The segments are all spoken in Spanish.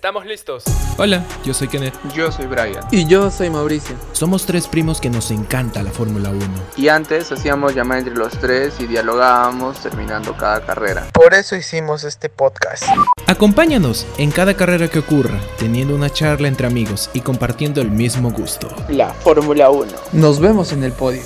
Estamos listos. Hola, yo soy Kenneth. Yo soy Brian. Y yo soy Mauricio. Somos tres primos que nos encanta la Fórmula 1. Y antes hacíamos llamada entre los tres y dialogábamos terminando cada carrera. Por eso hicimos este podcast. Acompáñanos en cada carrera que ocurra, teniendo una charla entre amigos y compartiendo el mismo gusto. La Fórmula 1. Nos vemos en el podio.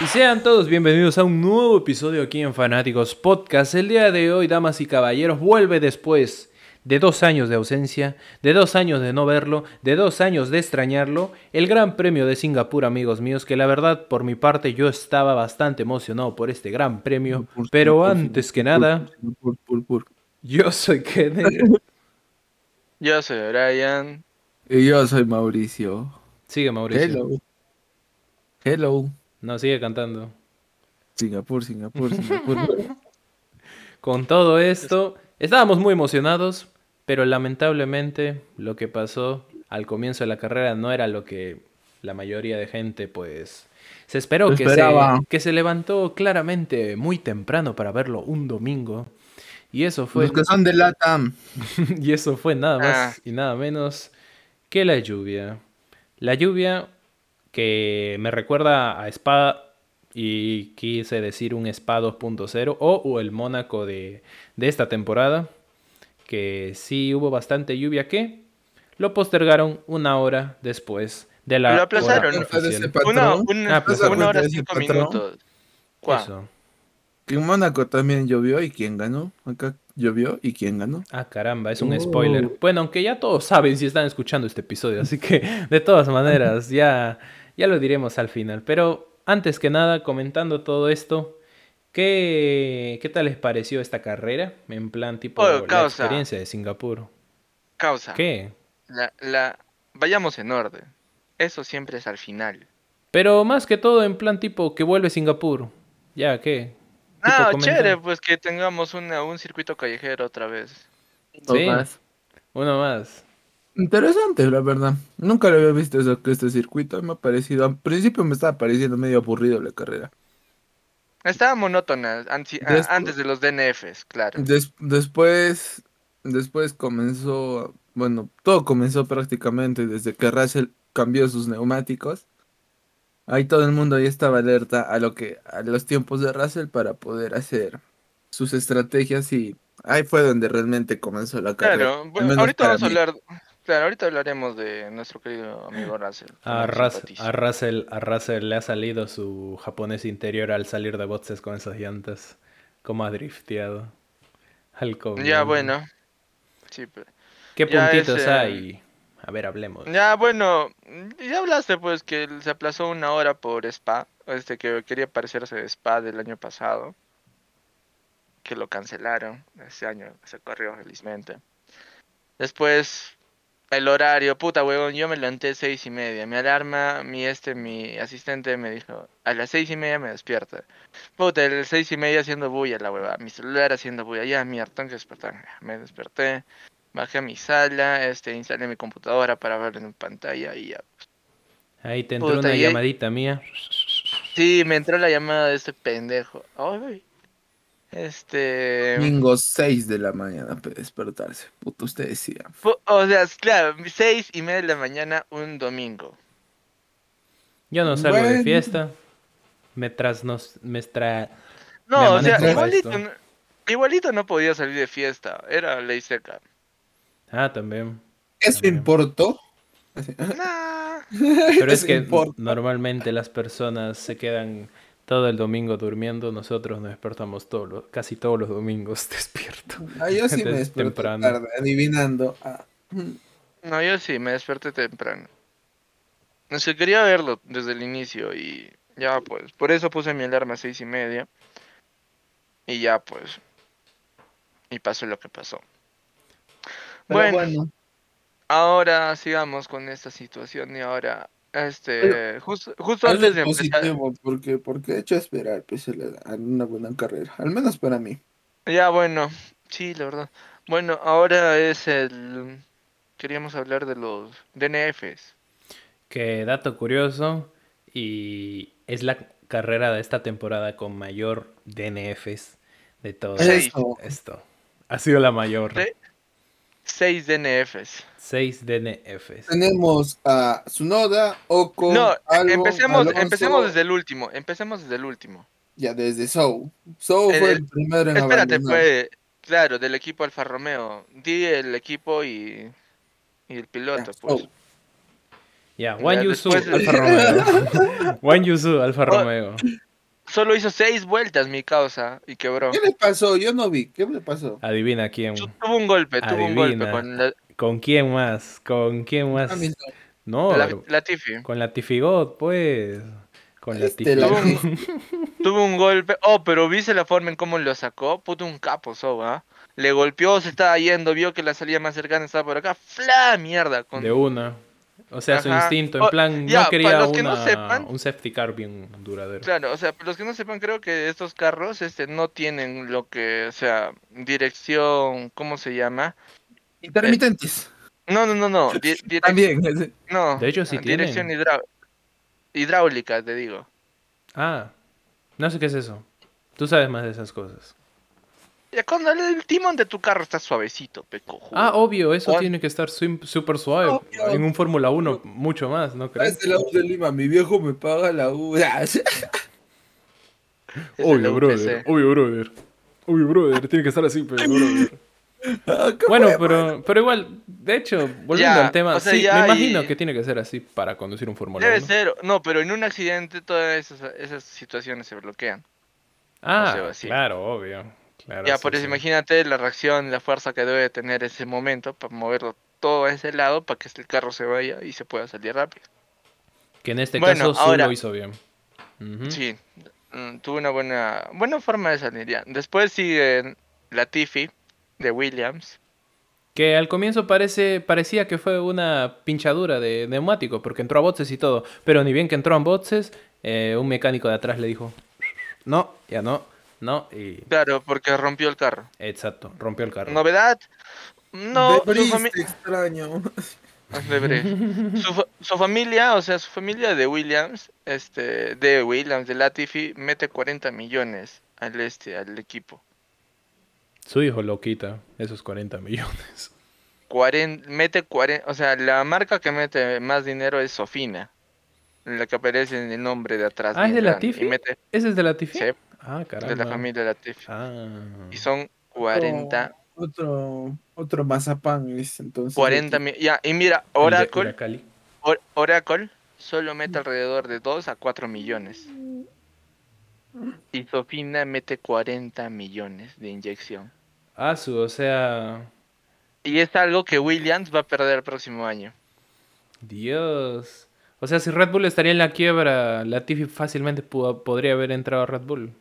Y sean todos bienvenidos a un nuevo episodio aquí en Fanáticos Podcast. El día de hoy, damas y caballeros, vuelve después de dos años de ausencia, de dos años de no verlo, de dos años de extrañarlo, el Gran Premio de Singapur, amigos míos, que la verdad, por mi parte, yo estaba bastante emocionado por este Gran Premio, pero antes que nada, yo soy Kenneth. Yo soy Brian. Y yo soy Mauricio. Sigue, Mauricio. Hello. Hello. No, sigue cantando. Singapur, Singapur, Singapur. Con todo esto, estábamos muy emocionados, pero lamentablemente lo que pasó al comienzo de la carrera no era lo que la mayoría de gente pues se esperó que se, Esperaba. que se levantó claramente muy temprano para verlo un domingo. Y eso fue Los que son de LATAM. y eso fue nada más Ah. y nada menos que la lluvia. La lluvia que me recuerda a Spa y quise decir un Spa 2.0 o, o el Mónaco de, de esta temporada. Que sí hubo bastante lluvia que lo postergaron una hora después de la Lo aplazaron. hora ¿Fue de oficial. ese patrón? Una, una, Ah, pues, una hora ¿te das cinco cuenta de ese minutos. Que en Mónaco también llovió y quién ganó. Acá llovió y quién ganó. Ah, caramba, es un Oh. spoiler. Bueno, aunque ya todos saben si están escuchando este episodio, así que de todas maneras ya, ya lo diremos al final. Pero antes que nada, comentando todo esto, ¿qué, qué tal les pareció esta carrera? En plan, tipo, Oh, la causa. experiencia de Singapur. Causa. ¿Qué? La, la... Vayamos en orden. Eso siempre es al final. Pero más que todo, en plan, tipo, que vuelve Singapur. Ya, ¿qué? Ah, comenta. chévere, pues que tengamos una, un circuito callejero otra vez. Sí, Más. uno más. Interesante, la verdad. Nunca lo había visto eso, este circuito. Me ha parecido. Al principio me estaba pareciendo medio aburrido la carrera. Estaba monótona Después- antes de los DNFs, claro. Des- después, después comenzó, bueno, todo comenzó prácticamente desde que Russell cambió sus neumáticos. Ahí todo el mundo ya estaba alerta a lo que, a los tiempos de Russell para poder hacer sus estrategias y ahí fue donde realmente comenzó la carrera. Claro, bueno, ahorita vamos a hablar, claro, ahorita hablaremos de nuestro querido amigo Russell. que A, Russell, a Russell le ha salido su japonés interior al salir de boxes con esas llantas. Como ha drifteado. Al. Ya, bueno. Sí, pero- ¿Qué ya puntitos ese- hay? A ver, hablemos. Ya, bueno, ya hablaste pues que se aplazó una hora por Spa, este que quería parecerse de Spa del año pasado, que lo cancelaron, ese año se corrió felizmente. Después, el horario, puta huevón, yo me levanté seis y media, mi alarma, mi este, mi asistente me dijo, a las seis y media me despierta. Puta, a las seis y media haciendo bulla la hueva, mi celular haciendo bulla, ya mierda, tengo que despertar. Me desperté, bajé a mi sala, este, instalé mi computadora para verlo en pantalla y ya. Ahí te entró Puta, una ahí- llamadita mía. Sí, me entró la llamada de este pendejo. Ay, este... Domingo 6 de la mañana para despertarse. Puto, usted decía. O sea, claro, seis y media de la mañana un domingo. Yo no salgo de fiesta. Me trasnos... Me tra... Me No, o sea, igualito, igualito no podía salir de fiesta, era ley seca. Ah, también. ¿Eso También. importó? Nah. Pero es que importa. normalmente las personas se quedan todo el domingo durmiendo. Nosotros nos despertamos todos los- casi todos los domingos despierto. Ah, yo sí me desperté temprano. tarde, adivinando. Ah, mm. No, yo sí, me desperté temprano. Es que quería verlo desde el inicio y ya pues, por eso puse mi alarma a seis y media. Y ya pues, y pasó lo que pasó. Bueno. ahora sigamos con esta situación y ahora, este, Pero- justo, justo antes de empezar, positivo, porque, porque he hecho esperar pues, a una buena carrera, al menos para mí. ya bueno, sí, la verdad. Bueno, ahora es el, queríamos hablar de los DNFs. Que dato curioso, y es la carrera de esta temporada con mayor DNFs de todo esto. Ha sido la mayor. Sí. 6 DNFs. 6 DNFs. Tenemos a Tsunoda, Oko, No, Albon, empecemos, Alonso, empecemos desde el último. Empecemos desde el último. Ya, desde Sou. Sou El- fue el primero en Espérate, abandonar. fue. Claro, del equipo Alfa Romeo. Di el equipo y. Y el piloto, Ya, pues. Ya, Juan Yusu, Alfa Romeo. Juan Yusu, Alfa Oh. Romeo. Solo hizo 6 vueltas mi causa y quebró. ¿Qué le pasó? Yo no vi. ¿Qué le pasó? Adivina quién. Tu- Tuvo un golpe, tuvo un golpe Adivina. con la, ¿Con quién más? ¿Con quién más? A mí no. No, la, la Tiffy. con la Tifigot, pues. Con la Este, la- Tuvo Tifigot. un, tuvo un golpe. Oh, pero viste la forma en cómo lo sacó. Puto un capo, Soba. Le golpeó, se estaba yendo, vio que la salida más cercana estaba por acá. ¡Fla! Mierda. Con... De una. O sea, su Ajá. instinto. En Oh, plan, no quería los que no una- sepan- un safety car bien duradero. Claro, o sea, para los que no sepan, creo que estos carros este, no tienen lo que, o sea, dirección, ¿cómo se llama? Intermitentes. No, no, no, no. di- direc- También. No, De hecho, sí dirección tienen. hidrá- hidráulica, te digo. Ah, no sé qué es eso. Tú sabes más de esas cosas. Ya cuando el, el timón de tu carro está suavecito, pecojo. Ah, obvio, eso tiene que estar súper suave. Obvio. En un Fórmula 1, mucho más, ¿no crees? es de la U de Lima. Mi viejo me paga la U. Obvio, brother. Obvio, brother. Obvio, brother. Tiene que estar así, pero, brother. Ah, ¿qué Bueno, fue, pero, pero igual, de hecho, volviendo Ya, al tema, o sea, sí, ya me imagino y- que tiene que ser así para conducir un Fórmula Debe 1. ser, no, pero en un accidente todas esas, esas situaciones se bloquean. Ah, o sea, así. claro, obvio. Claro, ya, sí, por eso sí. imagínate la reacción, la fuerza que debe tener ese momento para moverlo todo a ese lado para que el carro se vaya y se pueda salir rápido. Que en este Bueno, caso ahora- lo hizo bien. Sí, mm, tuvo una buena, buena forma de salir ya. Después sigue la Tiffy de Williams. Que al comienzo parece, parecía que fue una pinchadura de neumático, porque entró a boxes y todo. Pero ni bien que entró a boxes, eh, un mecánico de atrás le dijo, no, ya no, no, y Claro, porque rompió el carro. exacto, rompió el carro. Novedad. No, su, Debris, te extraño. Ah, su, fa- su familia, o sea, su familia de Williams, este, de Williams, de Latifi, mete 40 millones al este, al equipo. Su hijo lo quita, esos 40 millones. 40, mete 40, o sea, la marca que mete más dinero es Sofina, la que aparece en el nombre de atrás. Ah, ¿es de la grande, Tiffy? Y mete, ¿Ese es de la Tiffy? sí, Ah, caramba. de la familia de Latifi. Ah. Y son 40, Otro, otro mazapán es entonces. 40 mil. Ya, y mira, Oracle. Or- Oracle solo mete alrededor de 2 a 4 millones. Y Sofina mete 40 millones de inyección. Ah, su, o sea, Y es algo que Williams va a perder el próximo año. Dios. O sea, si Red Bull estaría en la quiebra, la Tiffy fácilmente pudo- podría haber entrado a Red Bull.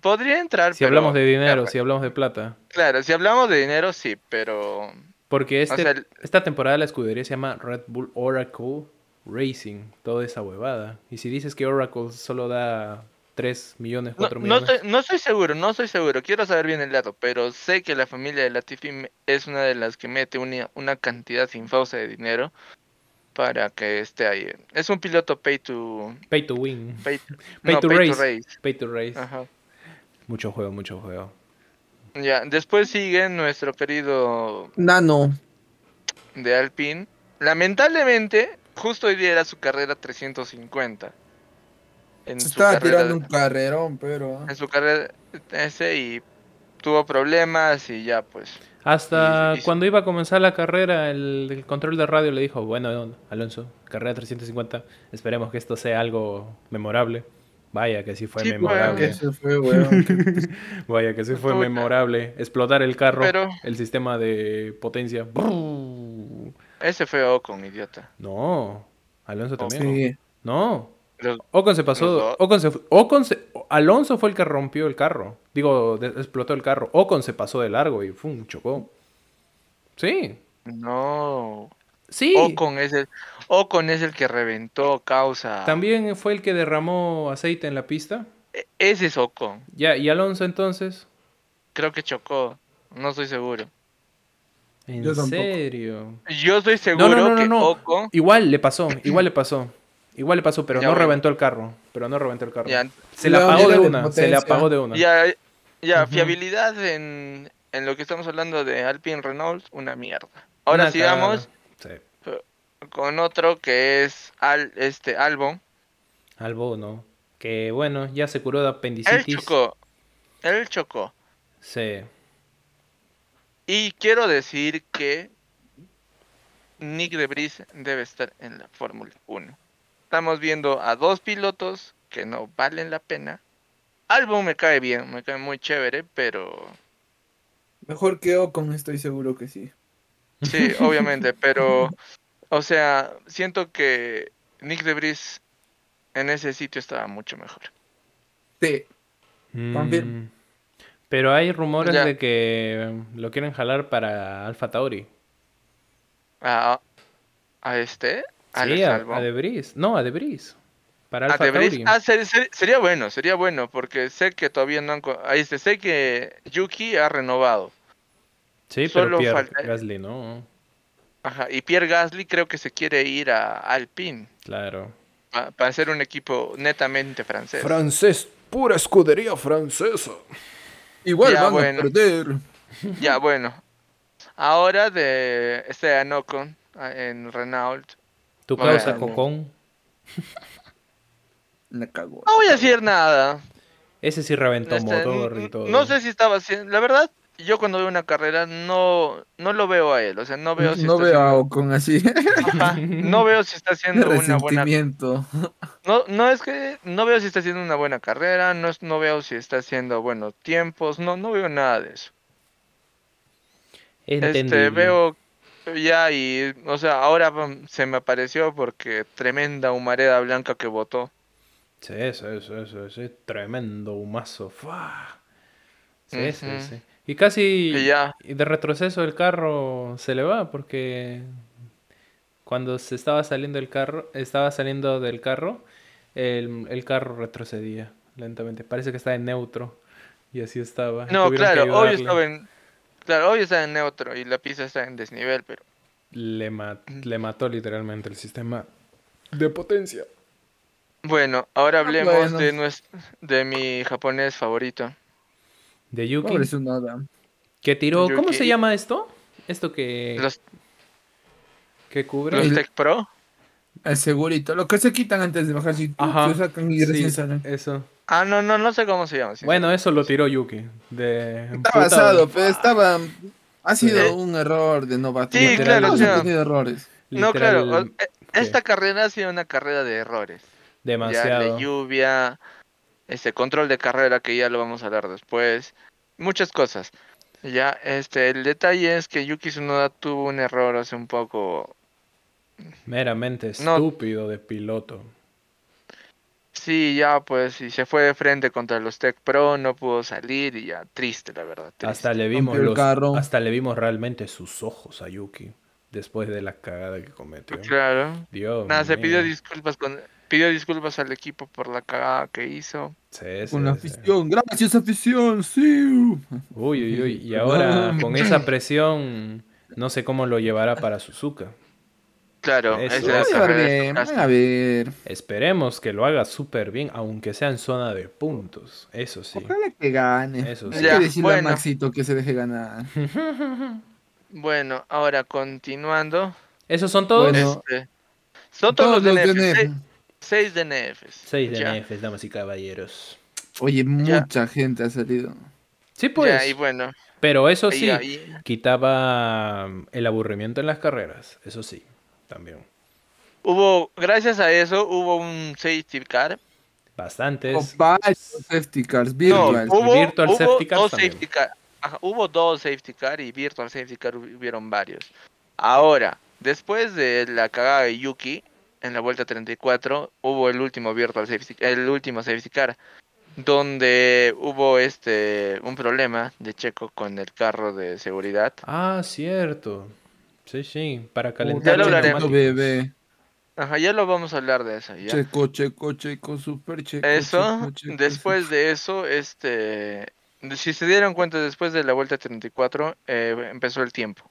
Podría entrar, Si pero- hablamos de dinero, Claro, si hablamos de plata. Claro, si hablamos de dinero, sí, pero... Porque este, sea, el- esta temporada la escudería se llama Red Bull Oracle Racing. Toda esa huevada. Y si dices que Oracle solo da 3 millones, No, 4 no millones. estoy, no estoy seguro, no estoy seguro. Quiero saber bien el dato, pero sé que la familia de Latifi es una de las que mete una, una cantidad sin fausa de dinero para que esté ahí. Es un piloto pay to... Pay to win. Pay, Pay no, to pay race. to race. Pay to race. Ajá. Mucho juego, mucho juego. Ya, después sigue nuestro querido Nano. de Alpine. Lamentablemente, justo hoy día era su carrera 350. En Se su estaba carrera- tirando un carrerón, pero. En su carrera ese y tuvo problemas y ya pues. Hasta Y- y- cuando iba a comenzar la carrera, el, el control de radio le dijo, bueno, Alonso, carrera 350, esperemos que esto sea algo memorable. Vaya que sí fue Sí, Ah, memorable. que se fue, weón. Vaya que sí fue Puta. memorable. Explotar el carro, Pero- el sistema de potencia. Ese fue Ocon, idiota. No, Alonso también. Sí. No, Los- Ocon se pasó. Ocon se, Ocon se- Alonso fue el que rompió el carro. Digo, de- explotó el carro. Ocon se pasó de largo y ¡fum! chocó. Sí, no. sí. Ocon es el Ocon es el que reventó causa. También fue el que derramó aceite en la pista. E- Ese es Ocon. Ya, y Alonso entonces. Creo que chocó. No estoy seguro. ¿En Yo serio? Yo estoy seguro no, no, que no. Ocon. Igual le pasó, igual le pasó. Igual le pasó, pero Ya, no bueno. reventó el carro. Pero no reventó el carro. Ya, Se le apagó de una, se le apagó de una. ya, fiabilidad en, en lo que estamos hablando de Alpine Renault, una mierda. Ahora Una sigamos. Sí. Con otro que es Al, este Albon. Albo, ¿no? Que bueno, ya se curó de Él apendicitis. chocó. Él chocó. Sí. Y quiero decir que Nick de Vries debe estar en la Fórmula 1. Estamos viendo a dos pilotos que no valen la pena. Albon me cae bien, me cae muy chévere, pero Mejor que Ocon, estoy seguro que sí. sí, obviamente, pero o sea, siento que Nick de Vries en ese sitio estaba mucho mejor. Sí. Mm, Pero hay rumores Ya. de que lo quieren jalar para Alfa Tauri. A, a este, a Sí, Alex a, a De Vries. No, a De Vries. Para Vries. Tauri. Ah, ser- ser- sería bueno, sería bueno, porque sé que todavía no han... ah, este, sé que Yuki ha renovado. sí, pero solo Pierre falta- Gasly, ¿no? Ajá, y Pierre Gasly creo que se quiere ir a Alpine Claro. para ser un equipo netamente francés. Francés, pura escudería francesa. Igual Ya, van bueno. a perder. ya, bueno. Ahora de Esteban Ocon en Renault. Tu Bueno. causa Cocón. La cagó. No voy a decir nada. Ese sí reventó Este, motor y todo. No sé si estaba haciendo... La verdad, yo cuando veo una carrera no, no lo veo a él. O sea, no veo si no está veo a haciendo- Ocon así. Ajá, no veo si está haciendo una buena. No, no es que no veo si está haciendo una buena carrera, no, es- no veo si está haciendo buenos tiempos, no, no veo nada de eso. Este, veo ya y, o sea, ahora mm, se me apareció porque tremenda humareda blanca que botó. Sí, eso, eso, eso, ese tremendo humazo. ¡Fua! Sí, sí, sí. Y casi Y ya, y de retroceso el carro se le va porque cuando se estaba saliendo el carro, estaba saliendo del carro, el, el carro retrocedía lentamente. Parece que está en neutro y así estaba. no, claro, hoy estaba en, claro, hoy está en neutro y la pista está en desnivel, pero Le, le mató literalmente el sistema de potencia. bueno, ahora hablemos bueno. de de mi japonés favorito. De Yuki. Pobre Tsunoda. Que tiró. ¿Cómo se llama esto? Esto que, Los, que cubre. los El- Tech Pro. El segurito. Lo que se quitan antes de bajar. Si Ajá. se sacan y Sí, recién salen. eso. Ah, no, no, no sé cómo se llama. Bueno, eso lo tiró Yuki. De Está basado, pero estaba. Ha sido Eh, un error de novato. sí, Literal, claro, todos o sea, han tenido errores. No, claro. eh, Esta carrera ha sido una carrera de errores. Ya demasiado. de lluvia, este control de carrera que ya lo vamos a hablar después, muchas cosas. Ya, este, el detalle es que Yuki Tsunoda tuvo un error hace un poco. Meramente No. estúpido de piloto. Sí, ya pues, y se fue de frente contra los Tech Pro, no pudo salir y ya, triste la verdad. triste. Hasta le vimos los, carro. hasta le vimos realmente sus ojos a Yuki después de la cagada que cometió. Claro. Dios Nada, se pidió disculpas con pidió disculpas al equipo por la cagada que hizo. Sí, sí, Con la sí. afición. Gracias, afición. Sí. Uy, uy, uy. Y ahora con esa presión, no sé cómo lo llevará para Suzuka. Claro, a es la a ver. Esperemos que lo haga súper bien, aunque sea en zona de puntos. Eso sí. Ojalá que gane. Eso Hay sí. que Ya, decirle a bueno. Maxito que se deje ganar. Bueno, ahora continuando. ¿Esos son todos? Bueno, Este, son todos, los DNFs. DNF. Seis- Seis DNFs. Seis Ya. DNFs, damas y caballeros. Oye, Ya. mucha gente ha salido. Sí, pues. Ya, y bueno, Pero eso sí, ahí- quitaba mm, el aburrimiento en las carreras. Eso sí, también. hubo, gracias a eso, hubo un safety car. Bastantes. Con varios safety cars, No, virtual. hubo, Virtual hubo safety cars dos también. safety car. Ajá, hubo dos safety car y virtual safety car hubieron varios. Ahora, después de la cagada de Yuki en la vuelta 34, hubo el último virtual safety, el último safety car, donde hubo este un problema de Checo con el carro de seguridad. Ah, cierto. Sí, sí, para calentar neumáticos. bebé. Ajá, ya lo vamos a hablar de eso. ¿ya? Checo, checo, checo, super checo. Eso, checo, checo, después checo. de eso, este, si se dieron cuenta, después de la vuelta 34, eh, empezó el tiempo.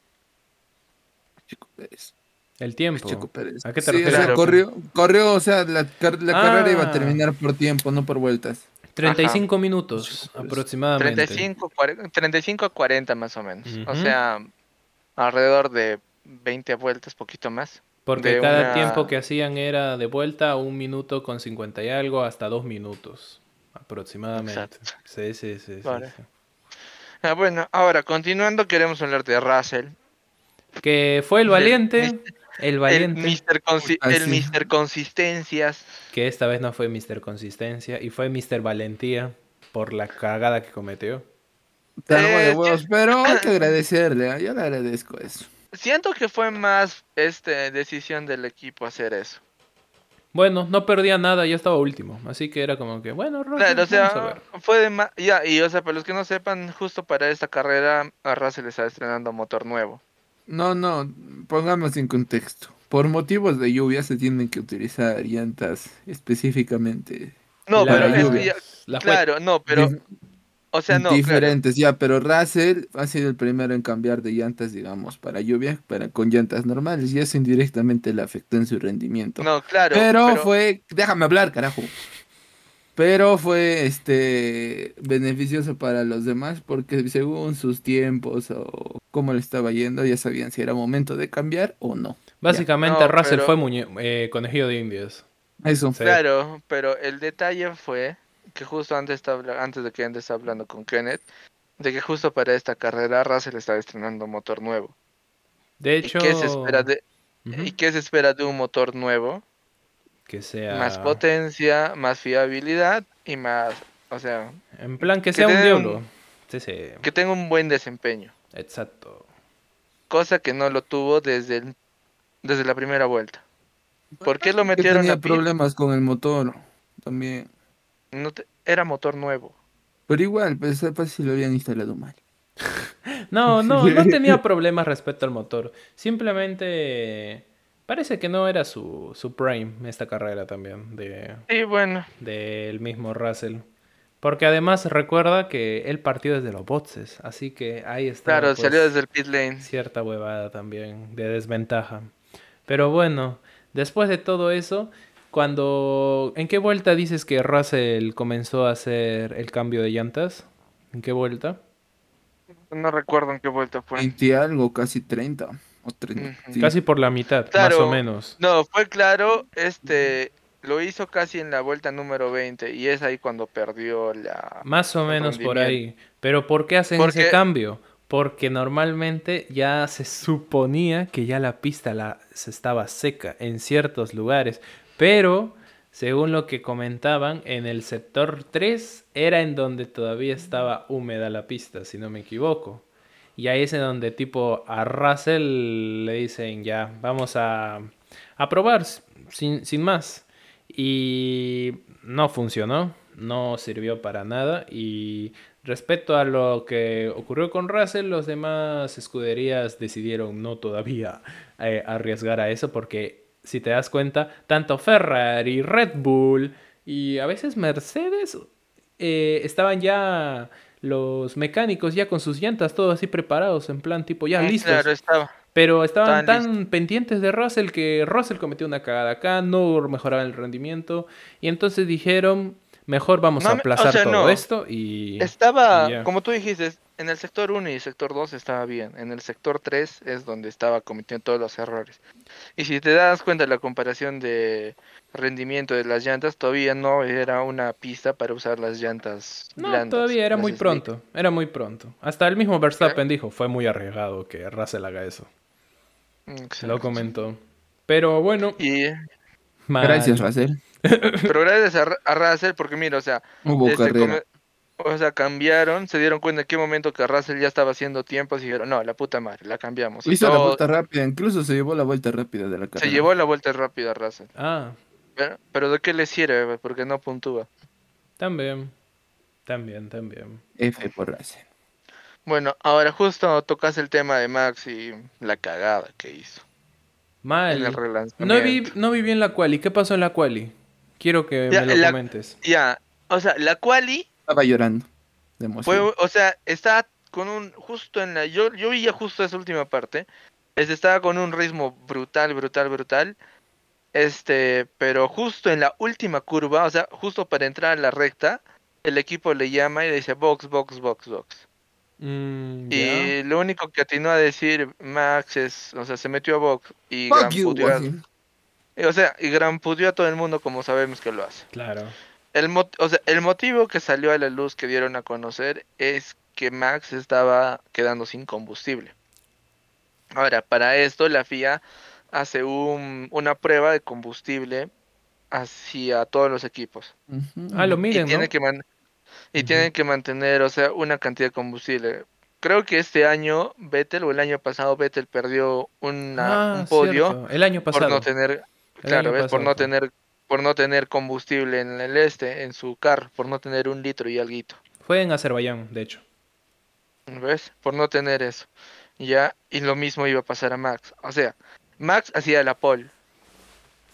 El tiempo. Checo Pérez. ¿A qué te Sí, o refieres? sea, Claro. corrió, corrió, o sea, la, car- la Ah. carrera iba a terminar por tiempo, no por vueltas. 35 minutos Sí, pues, aproximadamente. 35, 40, 35 a 40 más o menos. O sea, alrededor de 20 vueltas, poquito más. Porque de cada una- tiempo que hacían era de vuelta un minuto con 50 y algo hasta dos minutos aproximadamente. Exacto. Sí, sí, sí. sí, Vale. sí. Ah, bueno, ahora continuando, queremos hablar de Russell. Que fue el valiente, El El valiente, Mr. Consi- Ah, el. Mr. Consistencias. que esta vez no fue Mr. Consistencia y fue Mr. Valentía por la cagada que cometió. Te armó de Eh, huevos, pero hay que agradecerle, ¿ah? yo le agradezco eso. Siento que fue más este decisión del equipo hacer eso. Bueno, no perdía nada, ya estaba último, así que era como que, bueno, Russell, Claro, o vamos a sea, ver. fue de ma- ya, y o sea, para los que no sepan, justo para esta carrera a Russell está estrenando motor nuevo. No, no, pongamos en contexto. Por motivos de lluvia se tienen que utilizar llantas específicamente No, pero es lluvia. que ya- la fue- claro, no, pero o sea, no, claro. diferentes, ya, pero Russell ha sido el primero en cambiar de llantas, digamos, para lluvia, para con llantas normales, y eso indirectamente le afectó en su rendimiento. No, claro, pero, fue, déjame hablar, carajo. Pero fue este beneficioso para los demás porque según sus tiempos o cómo le estaba yendo, ya sabían si era momento de cambiar o no. Básicamente No, Russell pero- fue muñe- eh, conejillo de indias. Eso. Sí. Claro, pero el detalle fue que justo antes, estaba, antes de que antes estaba hablando con Kenneth, de que justo para esta carrera Russell estaba estrenando motor nuevo. De ¿Y hecho, qué se espera de, Ujú. ¿y qué se espera de un motor nuevo? Que sea Más potencia, más fiabilidad y más, o sea, en plan que que sea un tenga un- diablo. Sí, sí, que tenga un buen desempeño, exacto. cosa que no lo tuvo desde el- desde la primera vuelta. ¿Por qué lo Que metieron tenía a problemas con el motor también. No te- era motor nuevo. Pero igual, pues capaz si lo habían instalado mal. No, no, no tenía problemas respecto al motor. Simplemente parece que no era su, su prime esta carrera también de Y bueno, del mismo Russell. Porque además recuerda que él partió desde los boxes, así que ahí está claro, pues, salió desde el pit lane. cierta huevada también de desventaja. Pero bueno, después de todo eso, cuando ¿en qué vuelta dices que Russell comenzó a hacer el cambio de llantas? ¿En qué vuelta? No recuerdo en qué vuelta fue. 20 algo, casi 30. O 30. Ujú. sí. Casi por la mitad, más o menos. No, fue claro, este lo hizo casi en la vuelta número 20 y es ahí cuando perdió la Más o menos por ahí. Pero ¿por qué hacen ese cambio? Porque normalmente ya se suponía que ya la pista la, se estaba seca en ciertos lugares. Pero, según lo que comentaban, en el sector 3 era en donde todavía estaba húmeda la pista, si no me equivoco. Y ahí es en donde tipo a Russell le dicen ya, vamos a, a probar sin, sin más. Y no funcionó, no sirvió para nada. Y respecto a lo que ocurrió con Russell, los demás escuderías decidieron no todavía eh, arriesgar a eso porque si te das cuenta, tanto Ferrari, Red Bull y a veces Mercedes eh, estaban ya los mecánicos ya con sus llantas todos así preparados en plan tipo ya Mm, listos. Claro, estaba. Pero estaban tan pendientes de Russell que Russell cometió una cagada acá, no mejoraba el rendimiento. Y entonces dijeron, mejor vamos No a o aplazar sea, todo no. esto y... Estaba, y como tú dijiste, en el sector 1 y sector 2 estaba bien. En el sector 3 es donde estaba cometiendo todos los errores. Y si te das cuenta la comparación de rendimiento de las llantas, todavía no era una pista para usar las llantas No, blandas, todavía era muy slick. pronto, era muy pronto. Hasta el mismo Verstappen dijo, fue muy arriesgado que Russell haga eso. Se exacto. lo comentó. Pero bueno, Y. Gracias, Russell. pero gracias a, a Russell, porque mira, o sea, Hubo come- O sea, cambiaron, se dieron cuenta en qué momento que Russell ya estaba haciendo tiempos y dijeron, no, la puta madre, la cambiamos. Hizo la vuelta rápida, incluso se llevó la vuelta rápida de la carrera. se llevó la vuelta rápida a Russell. Ah, Pero, pero ¿de qué le sirve? Porque no puntúa. también. También, también. F por Russell. Bueno, ahora justo tocas el tema de Max y la cagada que hizo Mal. en el No vi, no vi bien la quali. ¿Qué pasó en la quali? Quiero que Ya, me lo la- comentes. Ya, o sea, la quali Estaba llorando de fue, emoción. o sea, estaba con un, justo en la, yo, yo vi ya justo esa última parte, este, estaba con un ritmo brutal, brutal, brutal, este, pero justo en la última curva, o sea, justo para entrar a la recta, el equipo le llama y le dice box, box, box, box. Mm. Y lo único que atinó a decir Max es, o sea, se metió a box y Fuck gran a- y, o sea, y gran puteó a todo el mundo como sabemos que lo hace. Claro. El, o sea, el motivo que salió a la luz que dieron a conocer es que Max estaba quedando sin combustible. Ahora, para esto la FIA hace un- una prueba de combustible hacia todos los equipos. Ah, lo y miden, tiene ¿no? que man- y tienen que mantener, o sea, una cantidad de combustible. Creo que este año Vettel o el año pasado Vettel perdió una, Ah, un podio cierto, El año por pasado. no tener, El claro, ¿ves? por pasado no tener, por no tener combustible en el este, en su carro, por no tener un litro y alguito, Fue en Azerbaiyán, de hecho. ¿ves? Por no tener eso, ya, y lo mismo iba a pasar a Max, o sea, Max hacía la pole,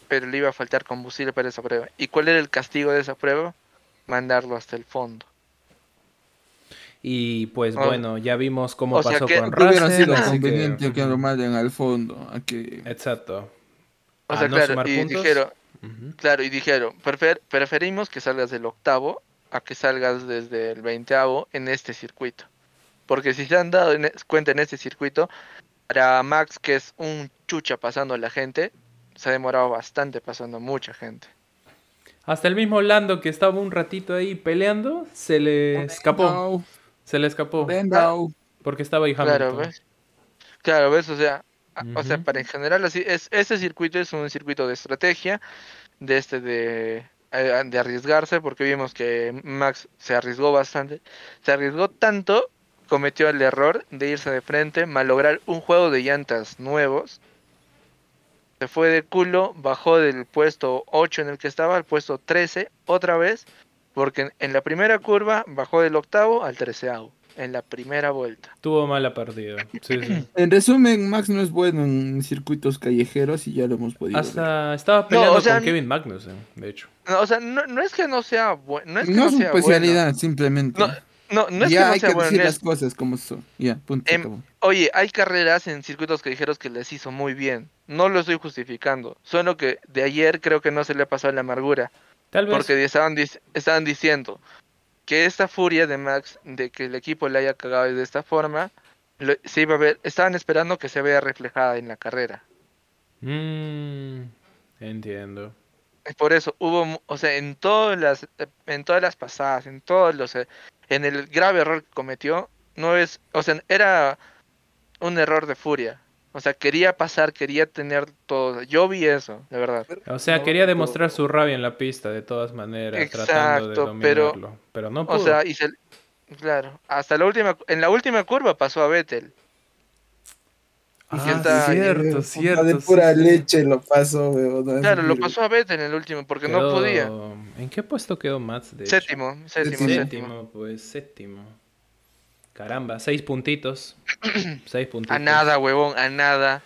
pero le iba a faltar combustible para esa prueba. ¿Y cuál era el castigo de esa prueba? Mandarlo hasta el fondo. Y pues Oh. bueno, ya vimos cómo O sea pasó que- con hubiera Russell. sido que- conveniente que, lo manden al fondo. A que... Exacto. O A sea, no claro, sumar y puntos. dijeron, Claro, y dijeron, "Prefer- preferimos que salgas del octavo a que salgas desde el veinteavo en este circuito. Porque si se han dado en es- cuenta en este circuito, para Max, que es un chucha pasando a la gente, se ha demorado bastante pasando a mucha gente. Hasta el mismo Lando que estaba un ratito ahí peleando, se le escapó. Se le escapó. Porque estaba ahí Claro. ¿ves? Claro, ¿ves? O sea, o sea, para en general, así, es, este circuito es un circuito de estrategia, de este de, de arriesgarse, porque vimos que Max se arriesgó bastante, se arriesgó tanto, cometió el error de irse de frente, malograr un juego de llantas nuevos, se fue de culo, bajó del puesto 8 en el que estaba al puesto 13 otra vez, porque en, en la primera curva bajó del octavo al treceavo, en la primera vuelta. Tuvo mala partida. Sí, sí. En resumen, Max no es bueno en circuitos callejeros y ya lo hemos podido ver. Hasta estaba peleando o sea, con Kevin Magnussen, de hecho. No, o sea, no, no es que no sea bueno, no es que No no, es su sea especialidad, simplemente. bueno. No, no, no es ya que no hay sea que bueno. decir las cosas como son. Ya, punto. Em. Oye, hay carreras en circuitos callejeros que les hizo muy bien. No lo estoy justificando. Solo que de ayer creo que no se le ha pasado la amargura. Tal vez. Porque estaban, estaban diciendo que esta furia de Max, de que el equipo le haya cagado de esta forma, lo- se iba a ver, estaban esperando que se vea reflejada en la carrera. Mm, entiendo. Es Por eso hubo, o sea, en todas las, en todas las pasadas, en todos los, eh, en el grave error que cometió, no es, o sea, era un error de furia. O sea, quería pasar, quería tener todo. Yo vi eso, de verdad. O sea, No, quería demostrar su rabia en la pista de todas maneras, tratando de Exacto, pero- dominarlo. Pero, no pudo. O sea, y se, claro, hasta la última, en la última curva pasó a Vettel. y ah, está- cierto, cierto. de pura sí. leche lo pasó, weón. Claro, lo pasó a Vettel en el último porque no podía. ¿En qué puesto quedó Mats? De séptimo, Séptimo. séptimo. Séptimo, pues séptimo. Caramba, seis puntitos. seis puntitos. A nada, huevón, a nada.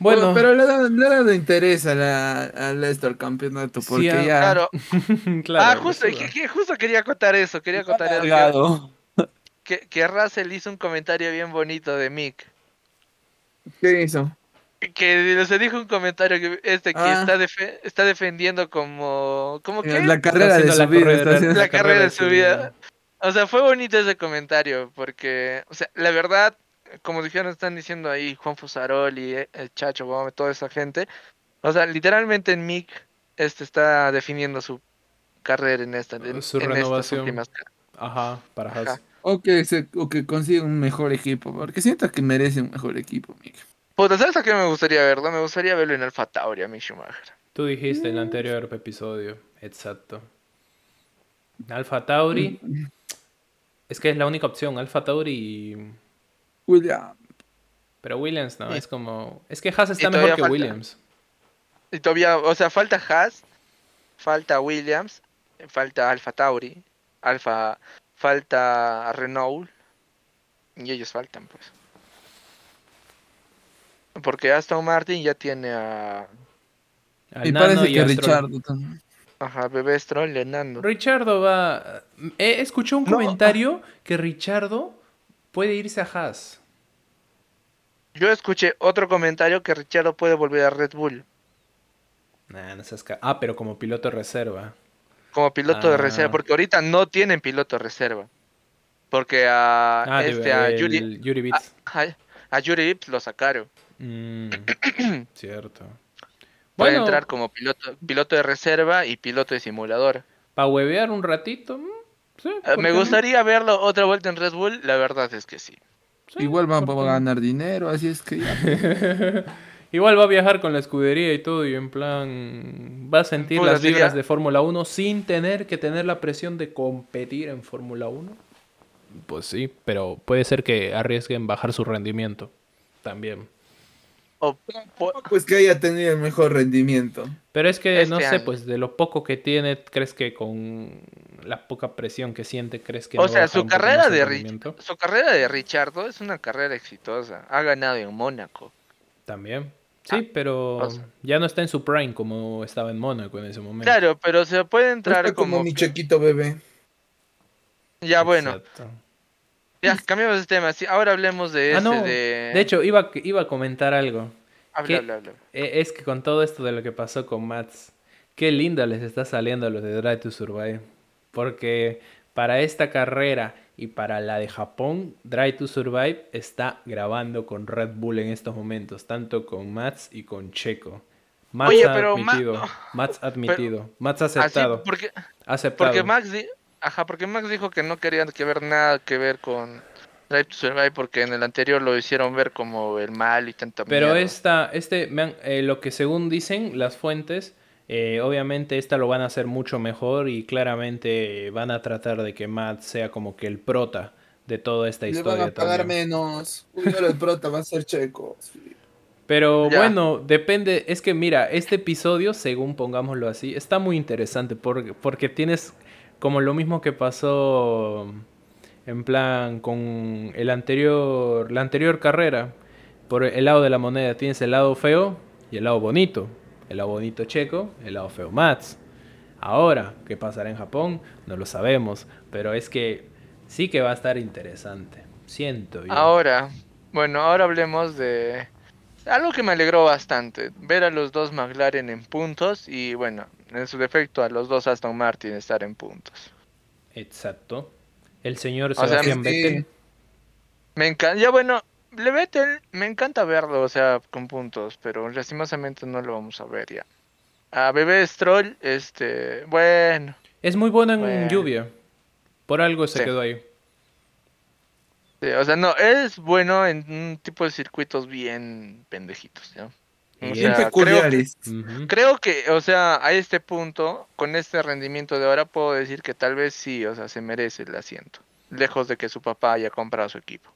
Bueno, pero le da, le interés a la, esto al campeonato, Sí, porque ah, ya. Claro, claro. ah, justo, que, que justo quería contar eso, quería contar eso, que- que, que Russell hizo un comentario bien bonito de Mick. ¿Qué hizo? Que se dijo un comentario que este que Ah. está, defe- está defendiendo como como que La carrera de su vida. la carrera de su vida. O sea, fue bonito ese comentario porque, o sea, la verdad, como dijeron, están diciendo ahí Juan Fusaroli, eh, el Chacho Gómez, toda esa gente. O sea, literalmente en Mick este está definiendo su carrera en esta en, Su en estas renovación. últimas Ajá, para Haas. Ajá. O que, se, o que consiga un mejor equipo, porque siento que merece un mejor equipo, Mick. Puta, ¿sabes a qué me gustaría verlo? Me gustaría verlo en Alfa Tauri a Mick Schumacher. Tú dijiste en el anterior episodio. Exacto. Alfa Tauri. Es que es la única opción. Alfa Tauri y... William. Pero Williams no, es como... Es que Haas está mejor que falta. Williams. Y todavía, o sea, falta Haas, falta Williams, falta Alfa Tauri, Alfa, falta Renault, y ellos faltan, pues. Porque Aston Martin ya tiene a, Al Y Nano parece y que. Richard también. Ajá, Bebé Stroll y Nando. Richardo va... He escuchado un No. comentario que Richardo puede irse a Haas. Yo escuché otro comentario que Richardo puede volver a Red Bull. Nah, no seas Ah, pero como piloto reserva. como piloto de reserva, Ah. porque ahorita no tienen piloto de reserva. Porque a Ah, de- este a el Yuri Yuri Beats. a, a Yuri Vips lo sacaron. Mm, cierto. Puede Bueno, entrar como piloto piloto de reserva y piloto de simulador. para huevear un ratito. mm, sí, ¿por Me no? gustaría verlo otra vuelta en Red Bull, la verdad es que sí. Sí, Igual va, ¿por va qué a ganar dinero, así es que ya. Igual va a viajar con la escudería y todo, y en plan va a sentir las vibras de Fórmula 1 sin tener que tener la presión de competir en Fórmula 1. Pues sí, pero puede ser que arriesguen bajar su rendimiento también. O, po- Pues que haya tenido el mejor rendimiento. Pero es que, no Este sé, año. pues de lo poco que tiene, ¿crees que con la poca presión que siente, crees que o no sea, su carrera de su carrera de Richardo es una carrera exitosa. Ha ganado en Mónaco. También. Sí, pero o sea- ya no está en su prime como estaba en Mónaco en ese momento. Claro, pero se puede entrar Está como como mi chiquito bebé. ya bueno. Ya cambiamos de tema. Sí, ahora hablemos de Ah, este no. de De hecho, iba, iba a comentar algo. habla, ¿qué? habla, habla. Eh, Es que con todo esto de lo que pasó con Mats, qué linda les está saliendo a los de Drive to Survive. Porque para esta carrera y para la de Japón, Drive to Survive está grabando con Red Bull en estos momentos, tanto con Mats y con Checo. Mats Oye, ha pero Ma- admitido, Mats admitido, Mats Así, aceptado, porque aceptado. porque Max di- ajá, porque Max dijo que no querían que ver nada que ver con Drive to Survive porque en el anterior lo hicieron ver como el mal y tanta Pero mierda. esta, este, me han- eh, lo que según dicen las fuentes, eh, obviamente esta lo van a hacer mucho mejor y claramente van a tratar de que Matt sea como que el prota de toda esta Le van historia. a pagar también. menos. Ahora el prota va a ser checo. sí. Pero Ya. bueno, depende, es que mira, este episodio, según pongámoslo así, está muy interesante porque, porque tienes como lo mismo que pasó en plan con el anterior, la anterior carrera. Por el lado de la moneda tienes el lado feo y el lado bonito. El lado bonito checo, el lado feo Mats. Ahora, ¿qué pasará en Japón? No lo sabemos, pero es que sí que va a estar interesante. Siento yo. Ahora, bueno, ahora hablemos de algo que me alegró bastante, ver a los dos McLaren en puntos y bueno, en su defecto a los dos Aston Martin estar en puntos. Exacto. El señor sea, Sebastián sí. Vettel. Me encanta, ya bueno, Le Vettel me encanta verlo, o sea, con puntos, pero lastimosamente no lo vamos a ver ya. A Bebé Stroll, este, bueno, Es muy bueno en Bueno. lluvia. Por algo se Sí. quedó ahí. Sí, o sea, no, es bueno en un tipo de circuitos bien pendejitos, ¿ya? O creo, que, o sea, a este punto, con este rendimiento de ahora, puedo decir que tal vez sí, o sea, se merece el asiento. Lejos de que su papá haya comprado su equipo.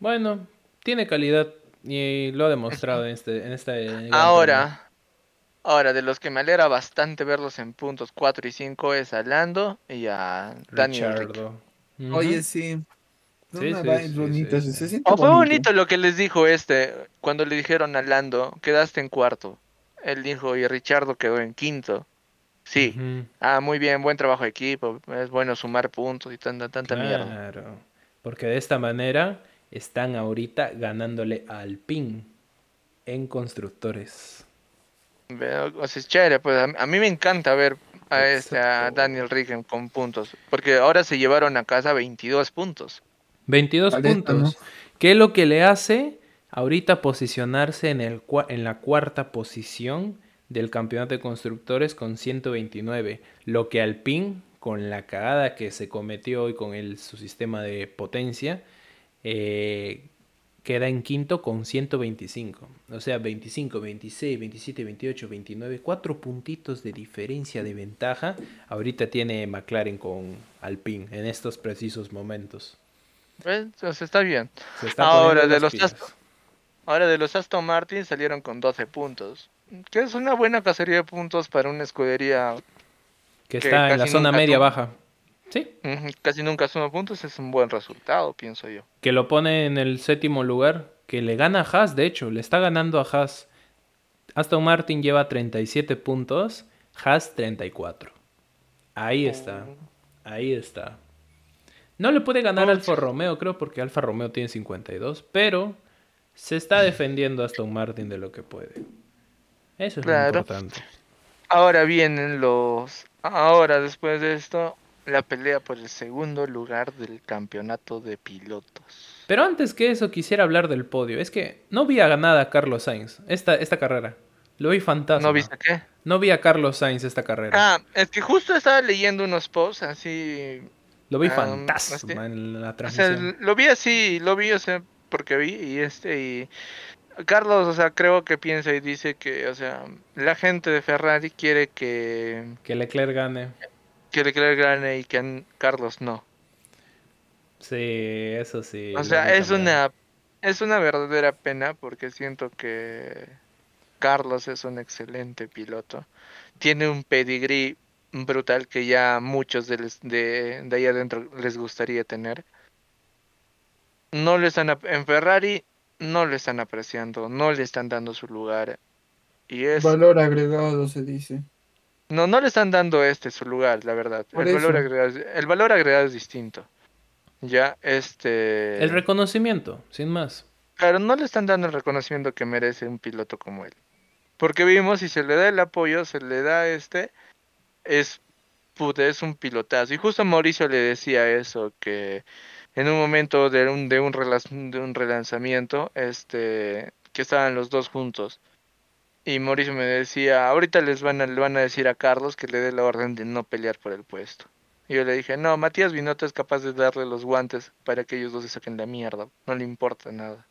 Bueno, tiene calidad y lo ha demostrado en este, en este. Ahora, ahora, de los que me alegra bastante verlos en puntos 4 y 5 es a Lando y a Daniel. Ujú. Oye, sí. Sí, Una sí, vaina sí, bonita, sí, se- sí. se siente Oh, fue bonito. bonito lo que les dijo este cuando le dijeron a Lando, quedaste en cuarto. Él dijo, y Richardo quedó en quinto. Sí. Ah, muy bien, buen trabajo de equipo. Es bueno sumar puntos y tanta, tanta mierda. Claro. Porque de esta manera están ahorita ganándole al PIN en constructores. Veo- O sea, es chévere, pues a, a mí me encanta ver a, este, a. Daniel Rick con puntos. Porque ahora se llevaron a casa 22 puntos. 22 Caleta, puntos. ¿no? ¿Qué es lo que le hace ahorita posicionarse en, el, cua- en la cuarta posición del campeonato de constructores con 129? Lo que Alpine, con la cagada que se cometió y con el, su sistema de potencia, eh, queda en quinto con 125. O sea, 25, 26, 27, 28, 29, cuatro puntitos de diferencia de ventaja. Ahorita tiene McLaren con Alpine en estos precisos momentos. Sea, está bien. Se está Ahora, de los. Aston- Ahora de los Aston Martin salieron con 12 puntos. Que es una buena cacería de puntos para una escudería. Que que está en la zona media toma. baja. Sí, Casi nunca suma puntos, es un buen resultado, pienso yo. que lo pone en el séptimo lugar. Que le gana a Haas, de hecho, le está ganando a Haas. Aston Martin lleva 37 puntos, Haas 34. Ahí está, ahí está. No le puede ganar Alfa Romeo, creo, porque Alfa Romeo tiene 52, pero se está defendiendo Aston Martin de lo que puede. Eso es Claro. lo importante. Ahora vienen los ahora, después de esto, la pelea por el segundo lugar del campeonato de pilotos. Pero antes que eso quisiera hablar del podio. Es que no vi a ganada a Carlos Sainz esta, esta carrera. Lo vi fantasma. ¿No viste qué? No vi a Carlos Sainz esta carrera. Ah, es que justo estaba leyendo unos posts así. Lo vi ah, fantasma este- en la O sea, transmisión. lo vi así, lo vi, o sea, porque vi y este y Carlos, o sea, creo que piensa y dice que, o sea, la gente de Ferrari quiere que Que Leclerc gane. que Leclerc gane y que Carlos no. Sí, eso sí. O sea, es una es una verdadera pena porque siento que Carlos es un excelente piloto. Tiene un pedigrí brutal que ya muchos de, les- de, de ahí adentro les gustaría tener. No le están ap- en Ferrari no le están apreciando, no le están dando su lugar. Y es Valor agregado se dice. no no le están dando este su lugar, la verdad. Por El valor agregado, es- el valor agregado es distinto. Ya este El reconocimiento, sin más. Claro, no le están dando el reconocimiento que merece un piloto como él. Porque vimos, si se le da el apoyo, se le da este, es, puta, es un pilotazo. Y justo Mauricio le decía eso, que en un momento de un, de un, relas- de un relanzamiento, este, que estaban los dos juntos. Y Mauricio me decía, ahorita les van a, le van a decir a Carlos que le dé la orden de no pelear por el puesto. Y yo le dije, no, Matías Binotto es capaz de darle los guantes para que ellos dos se saquen la mierda. No le importa nada.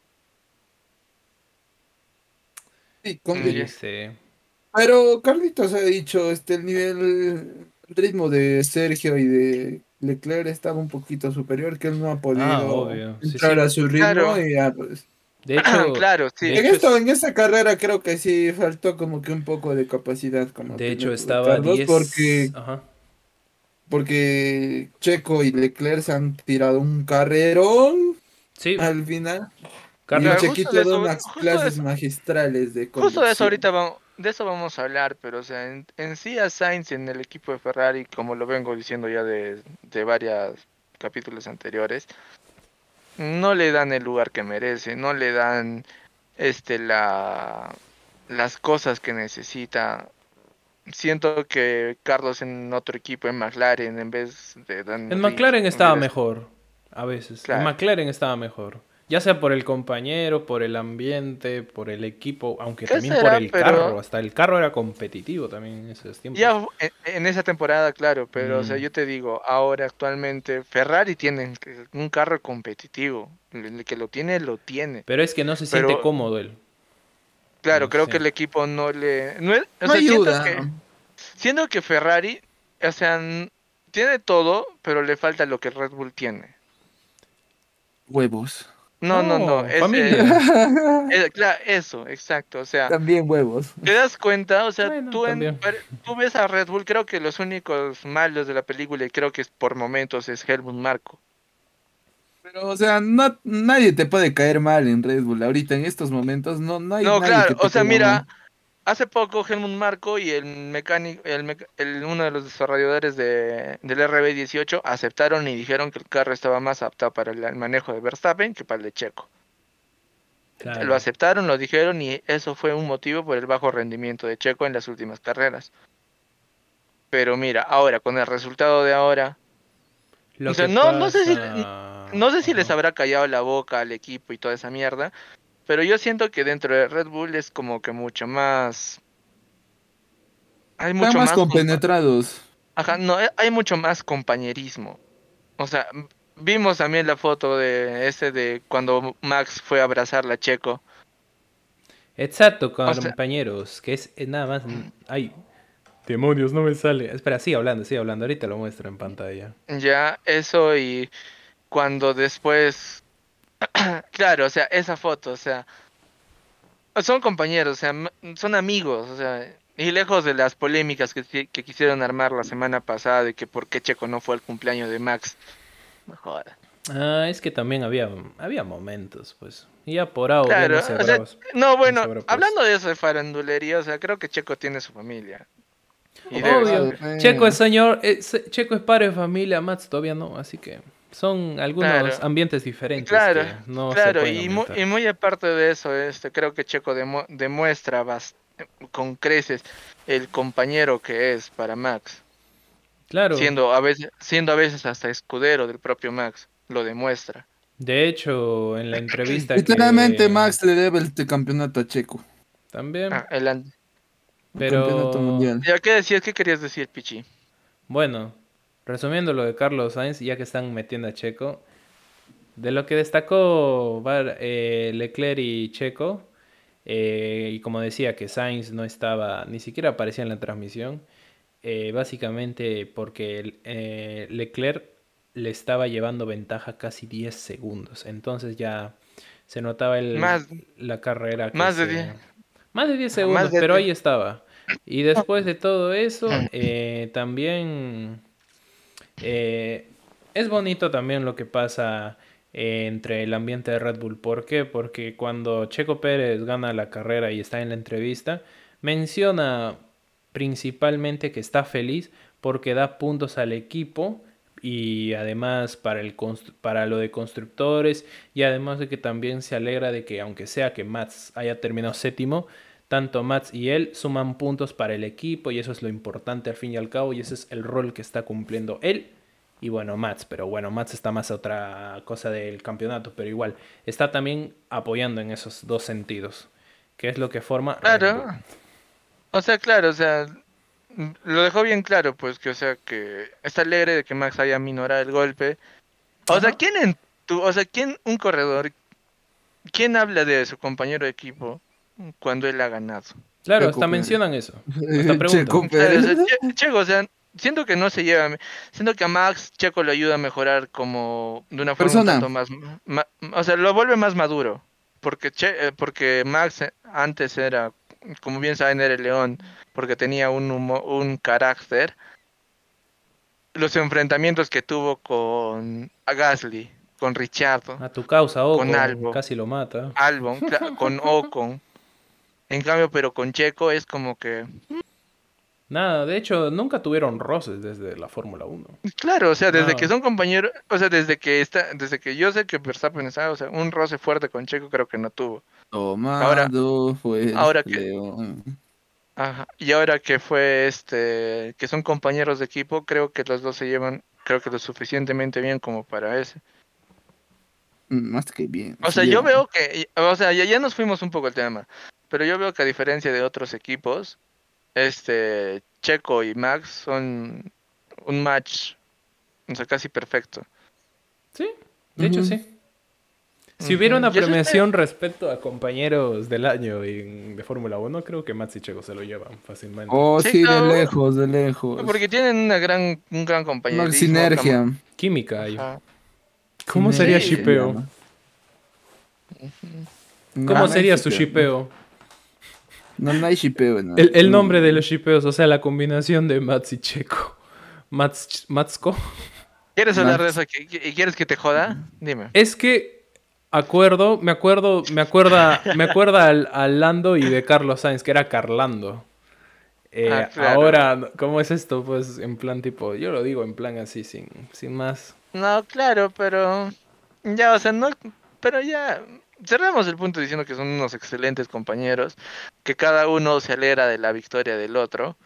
Sí, con-. Sí. Pero Carlitos ha dicho, este, el nivel, el ritmo de Sergio y de Leclerc estaba un poquito superior, que él no ha podido Ah. Sí, entrar sí. a su ritmo Claro. y ya, pues. De hecho, claro, sí. de En hecho, esto, en esta carrera creo que sí faltó como que un poco de capacidad como de hecho estaba Carlos, 10. porque Ajá. porque Checo y Leclerc se han tirado un carrerón Sí, al final. Carlos, y justo Chequito da unas justo clases eso- magistrales de Justo de eso conducción. ahorita vamos, de eso vamos a hablar, pero o sea, en, en sí a Sainz en el equipo de Ferrari, como lo vengo diciendo ya de, de varios capítulos anteriores, no le dan el lugar que merece, no le dan este la las cosas que necesita. Siento que Carlos en otro equipo, en McLaren, en vez de Dan en McLaren estaba mejor. A veces. Claro. En McLaren estaba mejor. Ya sea por el compañero, por el ambiente, por el equipo, aunque ¿Qué también por el Pero- carro. Hasta el carro era competitivo también en esos tiempos. Ya en, esa temporada, claro, pero o sea, Mm. yo te digo, ahora actualmente Ferrari tiene un carro competitivo, el que lo tiene, lo tiene. Pero es que no se Pero- siente cómodo él. Claro, No creo sé. que el equipo no le... No, es- o No sea, siento ayuda. que, siento que Ferrari, o sea, tiene todo, pero le falta lo que Red Bull tiene. Huevos. No, no, no, es, familia. eh, eh, claro, eso, exacto, o sea, También huevos. ¿Te das cuenta? O sea, Bueno, tú, en- ves a Red Bull, creo que los únicos malos de la película, y creo que es por momentos, es Helmut Marco. Pero, o sea, no, nadie te puede caer mal en Red Bull. Ahorita, en estos momentos, no, no hay No, nadie claro, que te o sea, mira, mal. Hace poco Helmut Marco y el mecánico, el, meca- el- uno de los desarrolladores de, del RB18 aceptaron y dijeron que el carro estaba más apto para el, el manejo de Verstappen que para el de Checo. Claro. Lo aceptaron, lo dijeron y eso fue un motivo por el bajo rendimiento de Checo en las últimas carreras. Pero mira, ahora, con el resultado de ahora, o sea, no- no sé si- No sé si les habrá callado la boca al equipo y toda esa mierda, pero yo siento que dentro de Red Bull es como que mucho más... Hay mucho Están más más... compa- compenetrados. Ajá, no, eh, hay mucho más compañerismo. O sea, vimos también la foto de ese de cuando Max fue a abrazar la Checo. Exacto, O sea- compañeros. Que es eh, nada más. Ay, demonios, no me sale. Espera, sigue hablando, sigue hablando. Ahorita lo muestro en pantalla. Ya, eso y cuando después... claro, o sea, esa foto, o sea... Son compañeros, o sea, son amigos, o sea... Y lejos de las polémicas que, qui- que quisieron armar la semana pasada de que por qué Checo no fue al cumpleaños de Max. No jodas. Ah, es que también había, había momentos, pues. Y ya por ahora Claro, no se o sea, bravos. No, bueno, hablando de eso de farandulería, o sea, creo que Checo tiene su familia. Y Obvio. Checo es señor, eh, Checo es padre de familia, Mats todavía no, así que son algunos Claro. ambientes diferentes. Claro, que no se claro, y, mu- aumentar. y muy aparte de eso, este, creo que Checo demuestra con creces el compañero que es para Max. Claro. Siendo a veces, siendo a veces hasta escudero del propio Max, lo demuestra. De hecho, en la entrevista Literalmente que- Max le debe el campeonato a Checo. También, Ah, el an- el pero campeonato mundial. ¿Ya qué decías? ¿Qué querías decir, Pichi? bueno, resumiendo lo de Carlos Sainz, ya que están metiendo a Checo, de lo que destacó eh, Leclerc y Checo, eh, y como decía que Sainz no estaba, ni siquiera aparecía en la transmisión, eh, básicamente porque Leclerc le estaba llevando ventaja casi 10 segundos, entonces ya se notaba el, Más- la carrera. que más de se- 10. Más de 10 segundos, de pero 10. ahí estaba. Y después de todo eso, también eh, es bonito también lo que pasa eh, entre el ambiente de Red Bull. ¿Por qué? Porque cuando Checo Pérez gana la carrera y está en la entrevista, menciona principalmente que está feliz porque da puntos al equipo y además para, el para lo de constructores y además de que también se alegra de que aunque sea que Mats haya terminado séptimo, tanto Mats y él suman puntos para el equipo y eso es lo importante al fin y al cabo y ese es el rol que está cumpliendo él y bueno Mats, pero bueno Mats está más a otra cosa del campeonato, pero igual está también apoyando en esos dos sentidos, que es lo que forma Claro. O sea, claro, o sea, lo dejó bien claro, pues, que, o sea, que está alegre de que Max haya minorado el golpe. O sea. ¿quién en tu, o sea, quién, un corredor, quién habla de su compañero de equipo cuando él ha ganado? Claro, Checo hasta Pérez. mencionan eso. Hasta preguntan. Checo O sea, Pérez. o sea, Che- Checo, o sea, siento que no se lleva, siento que a Max Checo le ayuda a mejorar como de una forma un Persona. tanto más, ma- o sea, lo vuelve más maduro, porque Che- eh, porque Max eh, antes era, como bien saben, era el león, porque tenía un humo- un carácter. Los enfrentamientos que tuvo con a Gasly, con Richardo, A tu causa, Ocon, Con Albo. casi lo mata. Albon, con Ocon. En cambio, pero con Checo es como que Nada, de hecho, nunca tuvieron roces desde la Fórmula 1. Claro, o sea, desde No. que son compañeros, o sea, desde que está, desde que yo sé que Verstappen está, o sea, un roce fuerte con Checo creo que no tuvo. Tomado fue el ahora que- león. Ajá. Y ahora que fue este, que son compañeros de equipo, creo que los dos se llevan, creo que lo suficientemente bien como para ese. Mm, Más que bien. O se sea, yo veo que, o sea, ya, ya nos fuimos un poco el tema, pero yo veo que a diferencia de otros equipos, este, Checo y Max son un match, o sea, casi perfecto. Sí, de hecho sí. Si hubiera una premiación respecto a compañeros del año en- de Fórmula 1, creo que Mats y Checo se lo llevan fácilmente. Oh, Sí, sí, de lejos, de lejos. Porque tienen una gran, un gran compañerismo. Una sinergia. Química. Ajá. ¿Cómo sería shipeo? ¿Cómo sería su shipeo. No, no hay shipeo. no. El, el nombre de los shipeos, o sea, la combinación de Mats y Checo. Mats, Matsko. ¿Quieres hablar de eso? ¿Qui- qui- ¿Y quieres que te joda? Dime. Es que acuerdo, me acuerdo, me acuerda, me acuerda al, al Lando y de Carlos Sainz, que era Carlando. Eh, Ah, claro. Ahora, ¿cómo es esto? Pues en plan tipo, yo lo digo en plan así, sin, sin más. No, claro, pero ya, o sea, no, pero ya cerramos el punto diciendo que son unos excelentes compañeros, que cada uno se alegra de la victoria del otro,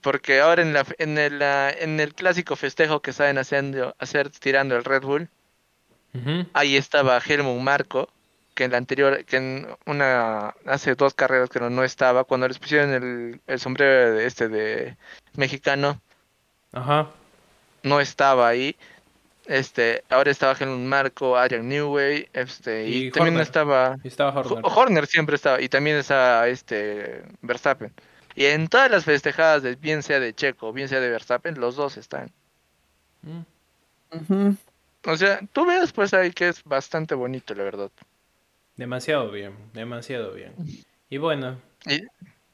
porque ahora en la en el en el clásico festejo que saben haciendo hacer tirando el Red Bull, ahí estaba Helmut Marco, que en la anterior, que en una hace dos carreras que no, no estaba, cuando les pusieron el, el sombrero de este de mexicano, Ajá. no estaba ahí. Este, ahora estaba Helmut Marco, Adrian Newey, este, y, Y también Horner. estaba Y estaba Ho- Horner. Horner siempre estaba, y también estaba este Verstappen. Y en todas las festejadas, de, bien sea de Checo, bien sea de Verstappen, los dos están. Mm. O sea, tú ves pues ahí que es bastante bonito, la verdad. Demasiado bien, demasiado bien. Y bueno, Y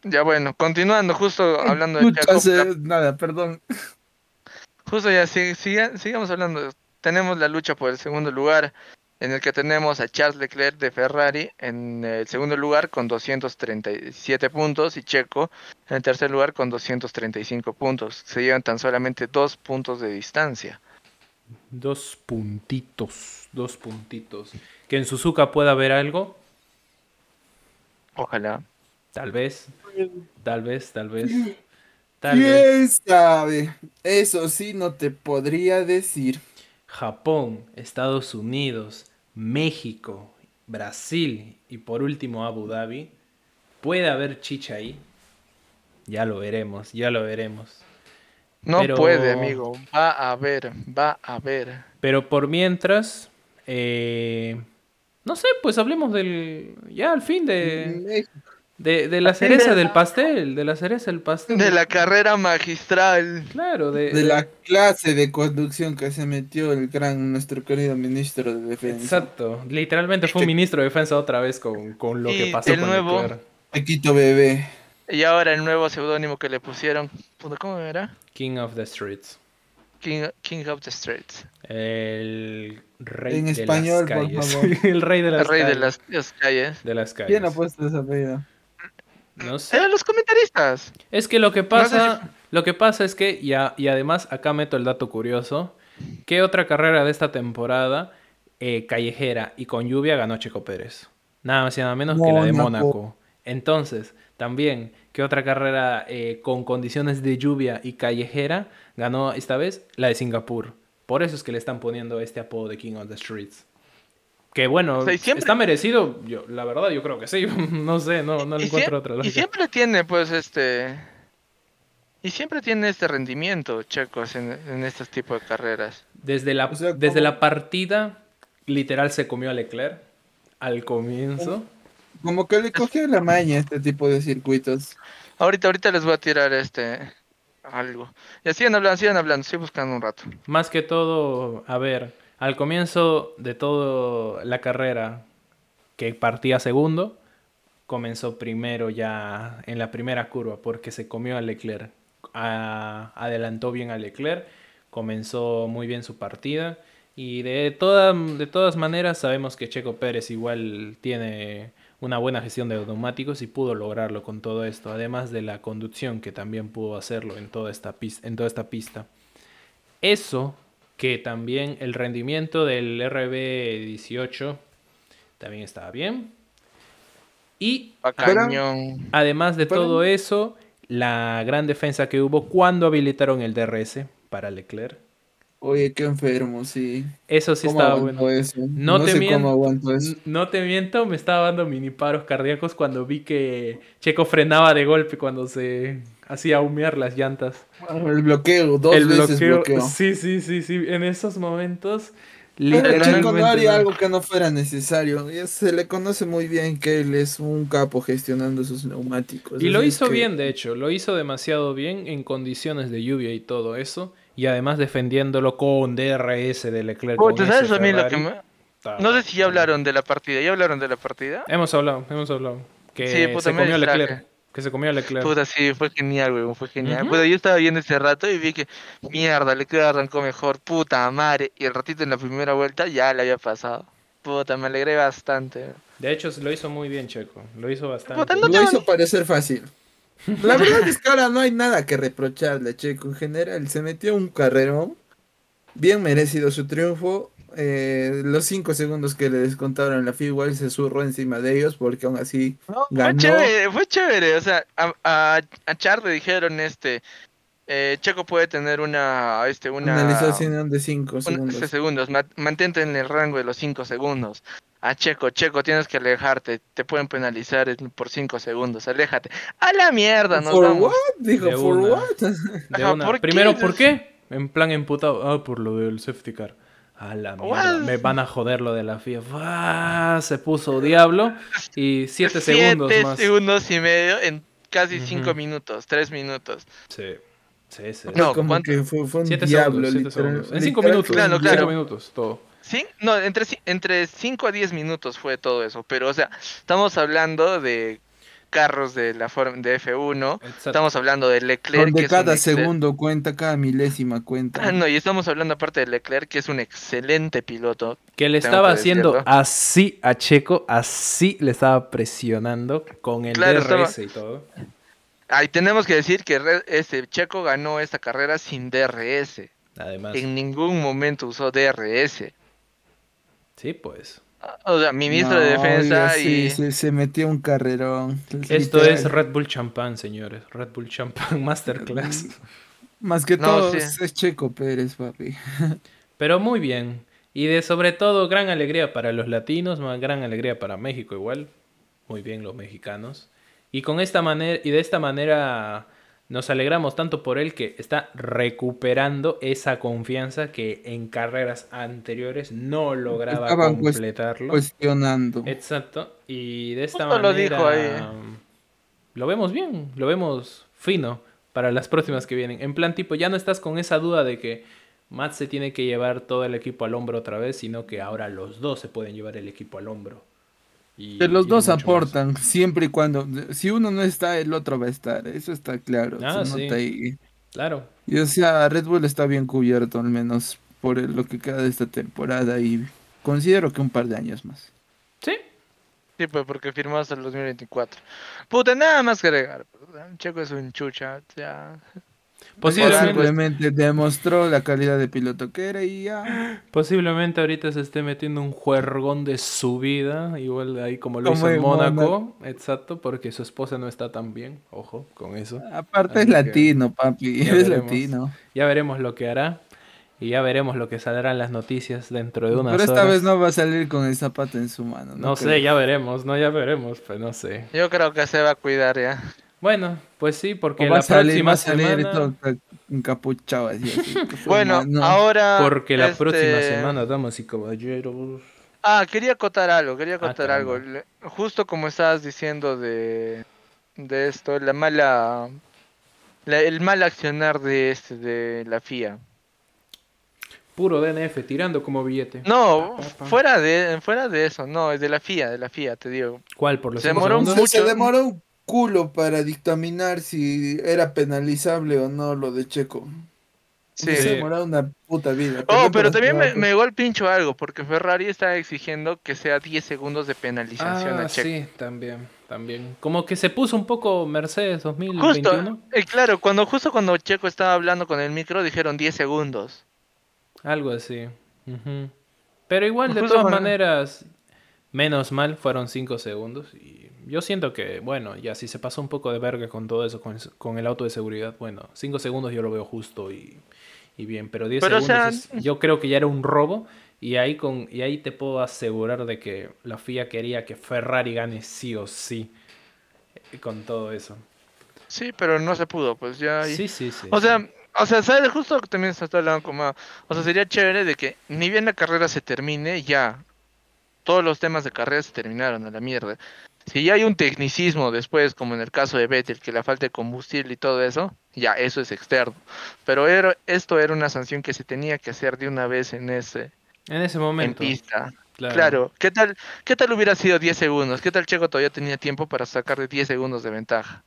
ya bueno, continuando, justo hablando de Checo, Nada, perdón. Justo ya, si- siga- sigamos hablando. Tenemos la lucha por el segundo lugar, en el que tenemos a Charles Leclerc de Ferrari en el segundo lugar con 237 puntos y Checo en el tercer lugar con 235 puntos. Se llevan tan solamente dos puntos de distancia. dos puntitos, dos puntitos. Que en Suzuka pueda haber algo, Ojalá. tal vez, tal vez, tal vez. Tal vez ¿Quién sabe? Eso sí no te podría decir. Japón, Estados Unidos, México, Brasil y por último Abu Dhabi. ¿Puede haber chicha ahí? Ya lo veremos, ya lo veremos. No Pero- puede, amigo. Va a ver, va a ver. Pero por mientras, eh, no sé, pues hablemos del, ya al fin de, de, de la cereza del pastel, de la cereza del pastel. De la carrera magistral. Claro, de, De la clase de conducción que se metió el gran, nuestro querido ministro de defensa. Exacto, literalmente fue un ministro de defensa otra vez con, con lo que pasó el con nuevo-. Paquito bebé. Y ahora el nuevo seudónimo que le pusieron. ¿Cómo era? King of the Streets. King, King of the Streets. El rey En de español, las por calles. favor. el rey de las El rey de calles. las, las calles. de las calles. ¿Quién ha puesto esa apellido? No sé. Eran los comentaristas. Es que lo que No sé pasa, lo que pasa es que, y, a- y además acá meto el dato curioso, ¿qué otra carrera de esta temporada eh, callejera y con lluvia ganó Checo Pérez? Nada más y nada menos que la de Mónaco. Mónaco. Entonces, también, ¿qué otra carrera eh, con condiciones de lluvia y callejera ganó esta vez? La de Singapur. Por eso es que le están poniendo este apodo de King of the Streets. Que bueno, O sea, y siempre- está merecido, yo, la verdad yo creo que sí, no sé, no, no le y, encuentro otra y lógica. siempre tiene, pues, este. Y siempre tiene este rendimiento, checos, en, en estos tipos de carreras. Desde la, O sea, desde la partida, literal se comió a Leclerc al comienzo. Como que le cogió la maña este tipo de circuitos. Ahorita, ahorita les voy a tirar este. Algo. Ya sigan hablando, sigan hablando, estoy buscando un rato. Más que todo, a ver, al comienzo de toda la carrera que partía segundo, comenzó primero ya en la primera curva porque se comió a Leclerc. Adelantó bien a Leclerc, comenzó muy bien su partida y de, de todas maneras sabemos que Checo Pérez igual tiene una buena gestión de neumáticos y pudo lograrlo con todo esto, además de la conducción que también pudo hacerlo en toda esta, en toda esta pista. Eso que también el rendimiento del RB18 también estaba bien. Y cañón. además de todo eso, la gran defensa que hubo cuando habilitaron el DRS para Leclerc. Oye, qué enfermo, sí. Eso sí ¿Cómo estaba bueno. eso? No No, te sé mien- cómo aguantó eso. N- No te miento, me estaba dando mini paros cardíacos cuando vi que Checo frenaba de golpe cuando se hacía humear las llantas. El bloqueo, dos el veces bloqueo. bloqueo. Sí, sí, sí, sí. En esos momentos, Pero literalmente. No haría no. algo que no fuera necesario. Se le conoce muy bien que él es un capo gestionando sus neumáticos. Y lo así hizo que- bien, de hecho, lo hizo demasiado bien en condiciones de lluvia y todo eso. Y además defendiéndolo con DRS de Leclerc. Oh, con ¿tú sabes a mí lo que me... No sé si ya hablaron de la partida. ¿Ya hablaron de la partida? Hemos hablado, hemos hablado. Que Sí, se comió a. Leclerc. Que se comió a Leclerc. Puta, sí, fue genial, weón, fue genial. Puta, yo estaba viendo ese rato y vi que, mierda, Leclerc arrancó mejor, puta madre. Y el ratito en la primera vuelta ya le había pasado. Puta, me alegré bastante. De hecho, lo hizo muy bien, Checo. Lo hizo bastante. Puta, no Lo hizo parecer fácil. La verdad es que ahora no hay nada que reprocharle a Checo en general. Se metió un carrerón. Bien merecido su triunfo. Eh, los cinco segundos que le descontaron en la igual se zurró encima de ellos porque aún así No, fue Ganó. chévere, fue chévere. O sea, a, a, a Char le dijeron, este, eh, Checo puede tener una, este, una... penalización de cinco un- segundos. este, segundos. ma- Mantente en el rango de los 5 segundos. A Checo, Checo, tienes que alejarte. Te pueden penalizar en- por 5 segundos. Aléjate. A la mierda, nos ¿For vamos. what? Dijo, De ¿for una. what? De Ajá, una. ¿por qué? Primero, ¿por qué? En plan emputado. Ah, por lo del safety car. A la mierda. Me van a joder lo de la FIA. Ah, se puso diablo. Y siete segundos Siete más. segundos y medio en casi Ujú. 5 minutos, 3 minutos. Sí. Sí, sí. No, como que fue, fue un Siete diablo, segundos, siete literal- segundos. En cinco minutos. Claro, claro. Cinco minutos, todo. Sí, no, entre, entre 5 a 10 minutos fue todo eso. Pero, o sea, estamos hablando de carros de la forma de F1. Exacto. Estamos hablando de Leclerc. que Donde es un cada segundo cuenta, cada milésima cuenta. Ah, no, y estamos hablando aparte de Leclerc, que es un excelente piloto. Que le estaba que haciendo así a Checo, así le estaba presionando con el Claro, DRS estaba- y todo. Ahí tenemos que decir que este Checo ganó esta carrera sin DRS. Además, En ningún momento usó DRS. sí, pues. O sea, ministro de No, defensa oiga, y... sí, se, se metió un carrerón. Esto literal. es Red Bull Champán, señores. Red Bull Champán Masterclass. Más que No, todo sí. es Checo Pérez, papi. Pero muy bien. Y de sobre todo, gran alegría para los latinos, más gran alegría para México igual. Muy bien los mexicanos. Y con esta manera, y de esta manera nos alegramos tanto por él que está recuperando esa confianza que en carreras anteriores no lograba Estaban completarlo. Cuestionando. Exacto. Y de esta Justo lo manera dijo ahí. lo vemos bien, lo vemos fino para las próximas que vienen. En plan tipo, ya no estás con esa duda de que Matt se tiene que llevar todo el equipo al hombro otra vez, sino que ahora los dos se pueden llevar el equipo al hombro. Y- Que los y dos más. aportan, siempre y cuando. Si uno no está, el otro va a estar. Eso está claro. Ah, se sí. nota ahí. Claro. Y o sea, Red Bull está bien cubierto, al menos por lo que queda de esta temporada. Y considero que un par de años más. Sí. Sí, pues porque firmó hasta el 2024. Puta, nada más que agregar. pues, Checo es un chucha, ya. Posiblemente, Simplemente demostró la calidad de piloto que era y ya. posiblemente ahorita se esté metiendo un juergón de su vida, igual de ahí como lo Como hizo en Mónaco. Exacto, porque su esposa no está tan bien. Ojo con eso. Aparte Así es latino, papi. ya Es veremos. latino. Ya veremos lo que hará. Y ya veremos lo que saldrán las noticias dentro de unas Pero esta horas. vez no va a salir con el zapato en su mano. No sé, creo. ya veremos, no, ya veremos, pues no sé. Yo creo que se va a cuidar ya. Bueno, pues sí, porque va la próxima semana... encapuchado fue Bueno, ahora. Porque la este, próxima semana, damas y caballeros... Ah, quería acotar algo, quería acotar Ah, algo. caramba. Le- Justo como estabas diciendo de, de esto, la mala. la- el mal accionar de este, de la FIA. Puro DNF, tirando como billete. No, Pa, pa, pa. fuera de, fuera de eso, no, es de la FIA, de la FIA, te digo. ¿Cuál? ¿Por los Se demoró segundos? mucho. Se demoró un culo para dictaminar si era penalizable o no lo de Checo. Sí. Se demoró una puta vida. Oh, pero también me, me llegó el pincho algo, porque Ferrari está exigiendo que sea 10 segundos de penalización Ah, a Checo. sí, también, también. Como que se puso un poco Mercedes Justo, 2021. eh, claro, cuando justo cuando Checo estaba hablando con el micro dijeron 10 segundos. Algo así. Ujú. Pero igual, de Justo todas cuando- maneras, menos mal fueron 5 segundos. Y yo siento que, bueno, ya si se pasó un poco de verga con todo eso, con, con el auto de seguridad, bueno, 5 segundos yo lo veo justo y, y bien. Pero 10 Pero, o segundos sea- es- yo creo que ya era un robo. Y ahí, con, y ahí te puedo asegurar de que la FIA quería que Ferrari gane sí o sí. eh, Con todo eso. Sí, pero no se pudo, pues ya. Sí, sí, sí. O sí. sea, o sea, ¿sabes? Justo que también se está hablando como... O sea, sería chévere de que ni bien la carrera se termine, ya. Todos los temas de carrera se terminaron a la mierda. Si ya hay un tecnicismo después, como en el caso de Vettel, que la falta de combustible y todo eso, ya, eso es externo. Pero era, esto era una sanción que se tenía que hacer de una vez en ese en ese en momento. pista. Claro. Claro. ¿Qué tal, ¿Qué tal hubiera sido 10 segundos? ¿Qué tal Checo todavía tenía tiempo para sacar de 10 segundos de ventaja?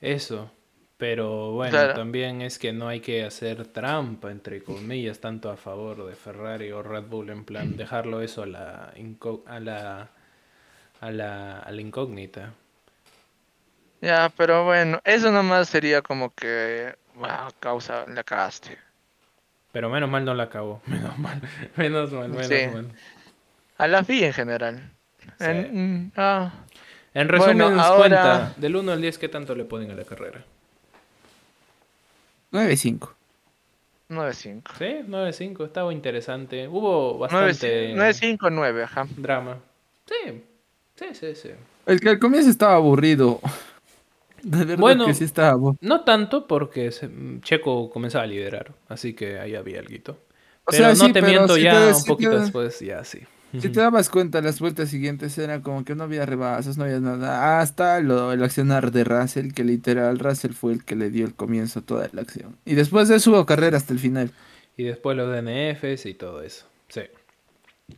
Eso. Pero bueno, Claro. también es que no hay que hacer trampa, entre comillas, tanto a favor de Ferrari o Red Bull, en plan, dejarlo eso a la, a la, a la, a la incógnita. Ya, pero bueno, eso nomás sería como que, wow, causa, la cagaste. Pero menos mal no la acabó. Menos mal. Menos mal, menos Sí. mal. A la FIA en general. Sí. En- mm, ah, En resumen, Bueno, ahora- cuenta, del 1 al 10, ¿qué tanto le ponen a la carrera? 9-5. 9-5. Sí, 9-5, estaba interesante. Hubo 9 bastante 9-5, 9, ajá. drama. Sí, sí, sí, sí. El que al comienzo estaba aburrido. De verdad Bueno. que sí estaba aburrido. No tanto porque Checo comenzaba a liderar, así que ahí había algo. O Pero sea, no sí, te pero miento si ya te- un si poquito te- después, ya sí. Si te dabas cuenta, las vueltas siguientes eran como que no había rebases, no había nada. Hasta lo, el accionar de Russell, que literal Russell fue el que le dio el comienzo a toda la acción. Y después de eso hubo carrera hasta el final. Y después los DNFs y todo eso. Sí.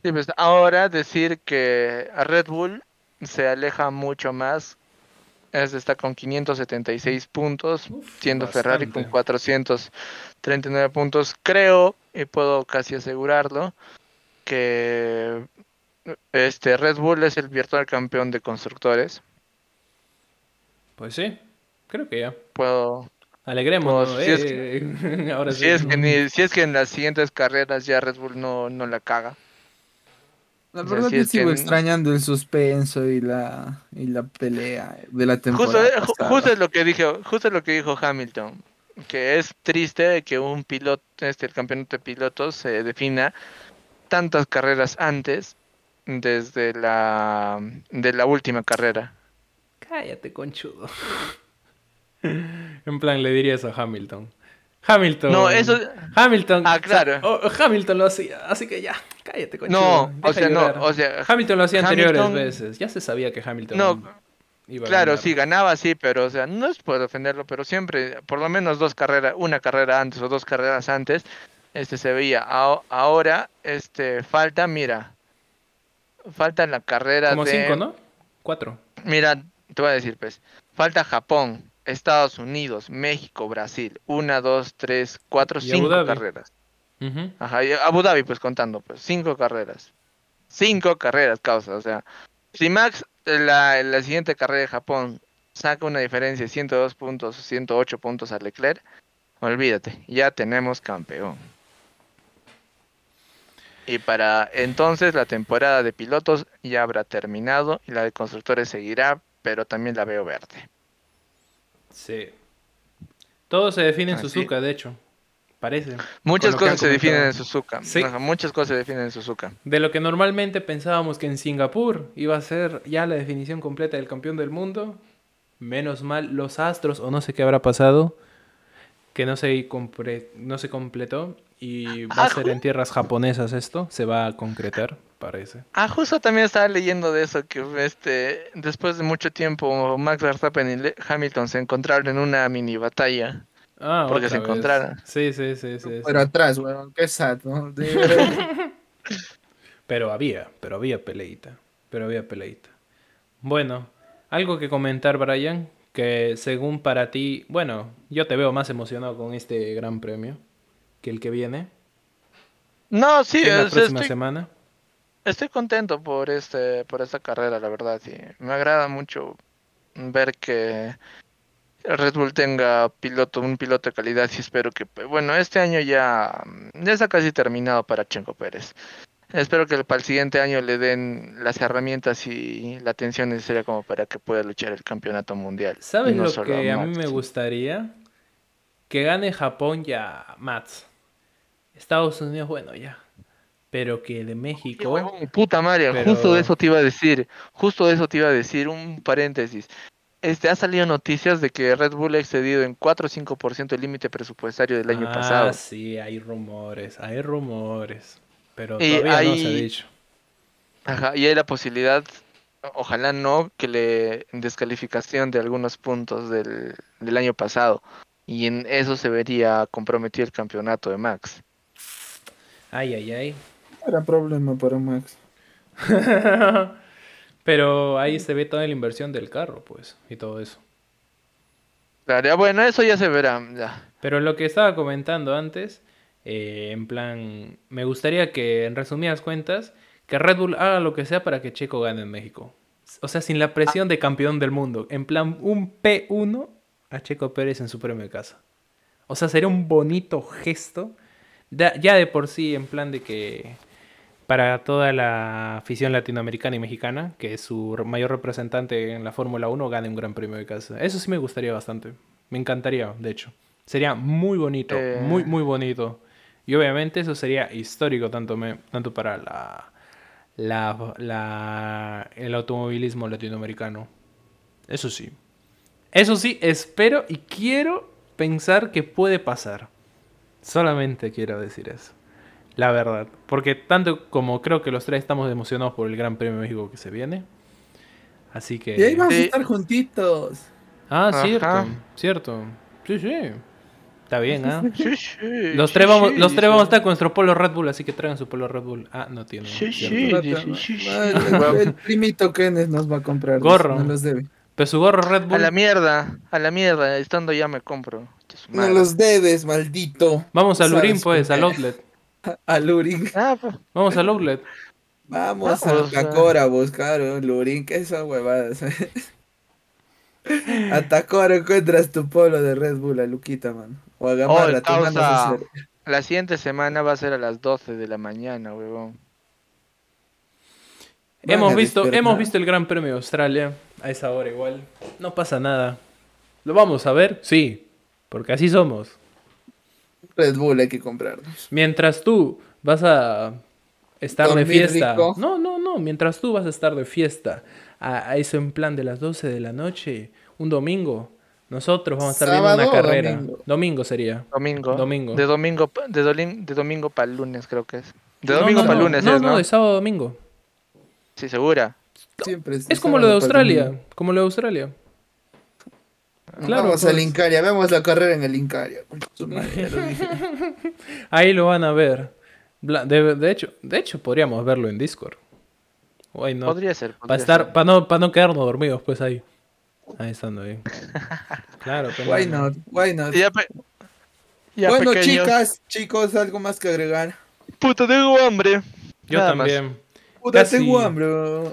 Sí, pues, ahora decir que a Red Bull se aleja mucho más. Es, está con 576 puntos, Uf, siendo Ferrari con bastante. 439 puntos. Creo, y puedo casi asegurarlo, que este Red Bull es el virtual campeón de constructores. Pues sí, creo que ya. Puedo, Alegrémonos. Pues, si es eh, Ahora si sí. es que ni- si es que en las siguientes carreras ya Red Bull no, no la caga. La O sea, verdad si que sigo que- extrañando el suspenso y la, y la pelea de la Justo, temporada. eh, pasada. justo es lo que dijo, justo es lo que dijo Hamilton, que es triste que un piloto, este, el campeonato de pilotos se defina tantas carreras antes desde la de la última carrera. Cállate, conchudo. en plan, le diría eso a Hamilton. Hamilton. No, eso- Hamilton. Ah, claro. o- Hamilton lo hacía, así que ya, cállate, conchudo. No, o sea, no, o sea, Hamilton lo hacía anteriores veces. Ya se sabía que Hamilton. No, iba a Claro, ganar. sí, ganaba, sí, pero, o sea, no es por defenderlo, pero siempre, por lo menos dos carreras, una carrera antes o dos carreras antes, este se veía. Ahora, este, falta, mira, falta en la carrera Como de... cinco, ¿no? Cuatro. Mira, te voy a decir, pues, falta Japón, Estados Unidos, México, Brasil, una, dos, tres, cuatro, Y cinco carreras. Ujú. Ajá, y Abu Dhabi, pues contando, pues, cinco carreras. Cinco carreras, causa, o sea, si Max, la, la siguiente carrera de Japón, saca una diferencia de 102 puntos, 108 puntos a Leclerc, olvídate, ya tenemos campeón. Y para entonces la temporada de pilotos ya habrá terminado y la de constructores seguirá, pero también la veo verde. Sí. Todo se define en Así. Suzuka, de hecho. Parece. Muchas cosas se definen en. Suzuka. Sí. Muchas cosas se definen en Suzuka. De lo que normalmente pensábamos que en Singapur iba a ser ya la definición completa del campeón del mundo, menos mal los astros o no sé qué habrá pasado, que no se, no se completó y va a Ah, ser en tierras japonesas esto, se va a concretar, parece. Ah, justo también estaba leyendo de eso, que este, después de mucho tiempo Max Verstappen y Le- Hamilton se encontraron en una mini batalla. Ah, Porque se vez. encontraron. Sí, sí, sí, sí. sí. Pero atrás, weón, qué sad, ¿no? Pero había, pero había peleita. Pero había peleita. Bueno, algo que comentar, Brian, que según para ti, bueno, yo te veo más emocionado con este gran premio que el que viene, No, sí, es la sea, próxima estoy, semana. estoy contento por este, por esta carrera, la verdad, sí. Me agrada mucho ver que Red Bull tenga piloto, un piloto de calidad y espero que, bueno, este año ya, ya está casi terminado para Checo Pérez. Espero que para el siguiente año le den las herramientas y la atención necesaria como para que pueda luchar el campeonato mundial. ¿Sabes no lo que a mí Max. me gustaría? Que gane Japón ya Mats. Estados Unidos, bueno, ya. Pero que de México... huevón, puta madre, pero- justo de eso te iba a decir, justo de eso te iba a decir, un paréntesis. Este, ha salido noticias de que Red Bull ha excedido en 4 o 5% el límite presupuestario del año ah, pasado. sí, hay rumores, hay rumores. Pero Y todavía no se ha dicho. Ajá, y hay la posibilidad, ojalá no, que le descalificación de algunos puntos del, del año pasado. Y en eso se vería comprometido el campeonato de Max. Ay, ay, ay. Era problema para Max. Pero ahí se ve toda la inversión del carro, pues, y todo eso. Claro, ya, bueno, eso ya se verá. Ya. Pero lo que estaba comentando antes, eh, en plan, me gustaría que, en resumidas cuentas, que Red Bull haga lo que sea para que Checo gane en México. O sea, sin la presión de campeón del mundo. En plan, un P1 a Checo Pérez en su premio de casa. O sea, sería un bonito gesto. Da- ya de por sí, en plan de que para toda la afición latinoamericana y mexicana, que su re- mayor representante en la Fórmula 1 gane un gran premio de casa. Eso sí me gustaría bastante. Me encantaría, de hecho. Sería muy bonito, Eh. muy, muy bonito. Y obviamente eso sería histórico tanto, me- tanto para la, la, la- el automovilismo latinoamericano. Eso sí. Eso sí, espero y quiero pensar que puede pasar. Solamente quiero decir eso. La verdad. Porque tanto como creo que los tres estamos emocionados por el Gran Premio de México que se viene. Así que... Y ahí vamos a estar juntitos. Ah, Ajá. cierto, cierto. Sí, sí. Está bien, ¿ah? Sí, sí, Los sí, tres vamos, sí, los tres sí. vamos a estar con nuestro polo Red Bull, así que traigan su polo Red Bull. Ah, no tiene. Sí, cierto. sí. El, el primito Kenneth nos va a comprar. los- Gorro. No los debe. Pero su gorro Red A Bull. la mierda, a la mierda, estando ya me compro. No los debes, maldito. Vamos al Urín, pues, al outlet. A Lurin. Ah, pues, Vamos al outlet. Vamos Vamos, a ah. Tacora a buscar un Lurin. ¿Qué esas huevadas? a Tacora encuentras tu polo de Red Bull a Luquita, man. O a Gamarra, Oh, causa. hacer. La siguiente semana va a ser a las 12 de la mañana, huevón. Van Hemos visto, despertar. hemos visto el Gran Premio de Australia a esa hora igual. No pasa nada. ¿Lo vamos a ver? Sí, porque así somos. Red Bull hay que comprarnos. Mientras tú vas a estar de fiesta. rico. No, no, no. Mientras tú vas a estar de fiesta a, a eso en plan de las 12 de la noche, un domingo, nosotros vamos a estar viendo ¿Sábado una carrera. domingo? Domingo sería. Domingo. Domingo. De domingo, pa- de, dolin- de domingo para lunes, creo que es. De No, domingo no, para no, lunes, No, es, no, ¿no? de sábado a domingo. Sí, segura. Siempre Es como lo de Australia. Como lo de Australia. Claro, Vamos pues. al Incaria, vemos la carrera en el Incaria. Ahí lo van a ver. De, de hecho, de hecho, podríamos verlo en Discord. Why not? Podría ser. Para podría estar, ser. para no, para no quedarnos dormidos, pues ahí. Ahí estando ahí. Claro, pero Why no. not? Why not? Ya, pe- ya, bueno, pequeños. chicas, chicos, algo más que agregar. Puta, tengo hambre. Yo Nada más. también. Puta, Casi- tengo hambre.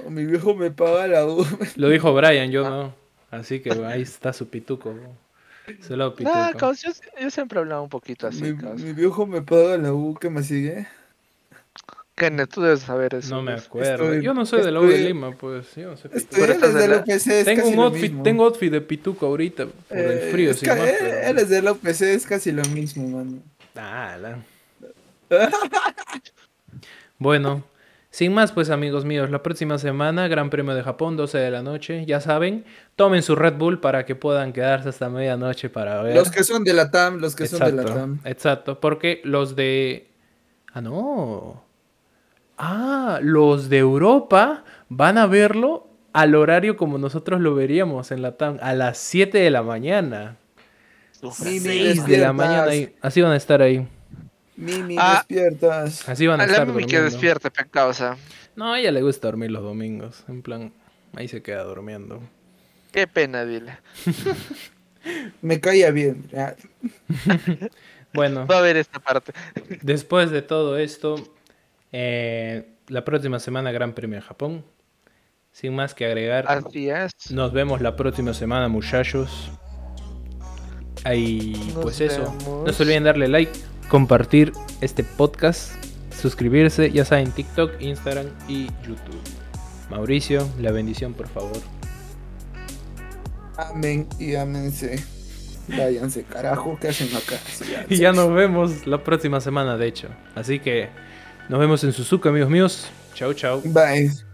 Mi viejo me paga la U. Lo dijo Brian, yo no. Así que ahí está su pituco. Solo pituco. Nah, caos, yo, yo siempre hablaba un poquito así, Mi, mi viejo me paga la U. ¿Qué me sigue? Kenneth, tú debes saber eso. no me acuerdo. Estoy- yo no soy de la U de Lima, pues. Yo no sé pituco. Estoy Pero estás eres de la- UPC, es Tengo casi un lo outfit, mismo. tengo outfit de pituco ahorita por el Eh, frío, es sin más, eh, pero- Eres de la UPC, es casi lo mismo, mano. Ah, la- Bueno, sin más pues amigos míos, la próxima semana Gran Premio de Japón, 12 de la noche, ya saben, tomen su Red Bull para que puedan quedarse hasta medianoche para ver. Los que son de la TAM, los que son de la TAM. exacto, porque los de... Ah, no. Ah, los de Europa van a verlo al horario como nosotros lo veríamos en la TAM, a las 7 de la mañana. Mimi, 6 de la mañana, ahí. así van a estar ahí. Mimi, Ah. despiertas. Así van a A la estar Mimi que pe causa. No, a ella le gusta dormir los domingos. En plan, ahí se queda durmiendo. Qué pena, dile. Me caía bien. Ah, Bueno, Va a ver esta parte. después de todo esto, eh, la próxima semana Gran Premio de Japón. Sin más que agregar, Así es. nos vemos la próxima semana, muchachos. Ahí, pues eso. No se olviden darle like, compartir este podcast, suscribirse, ya saben, TikTok, Instagram y YouTube. Mauricio, la bendición, por favor. Amén y amense. Váyanse, carajo, ¿qué hacen acá? Y ya nos vemos la próxima semana, de hecho. Así que nos vemos en Suzuka, amigos míos. Chau, chau. Bye.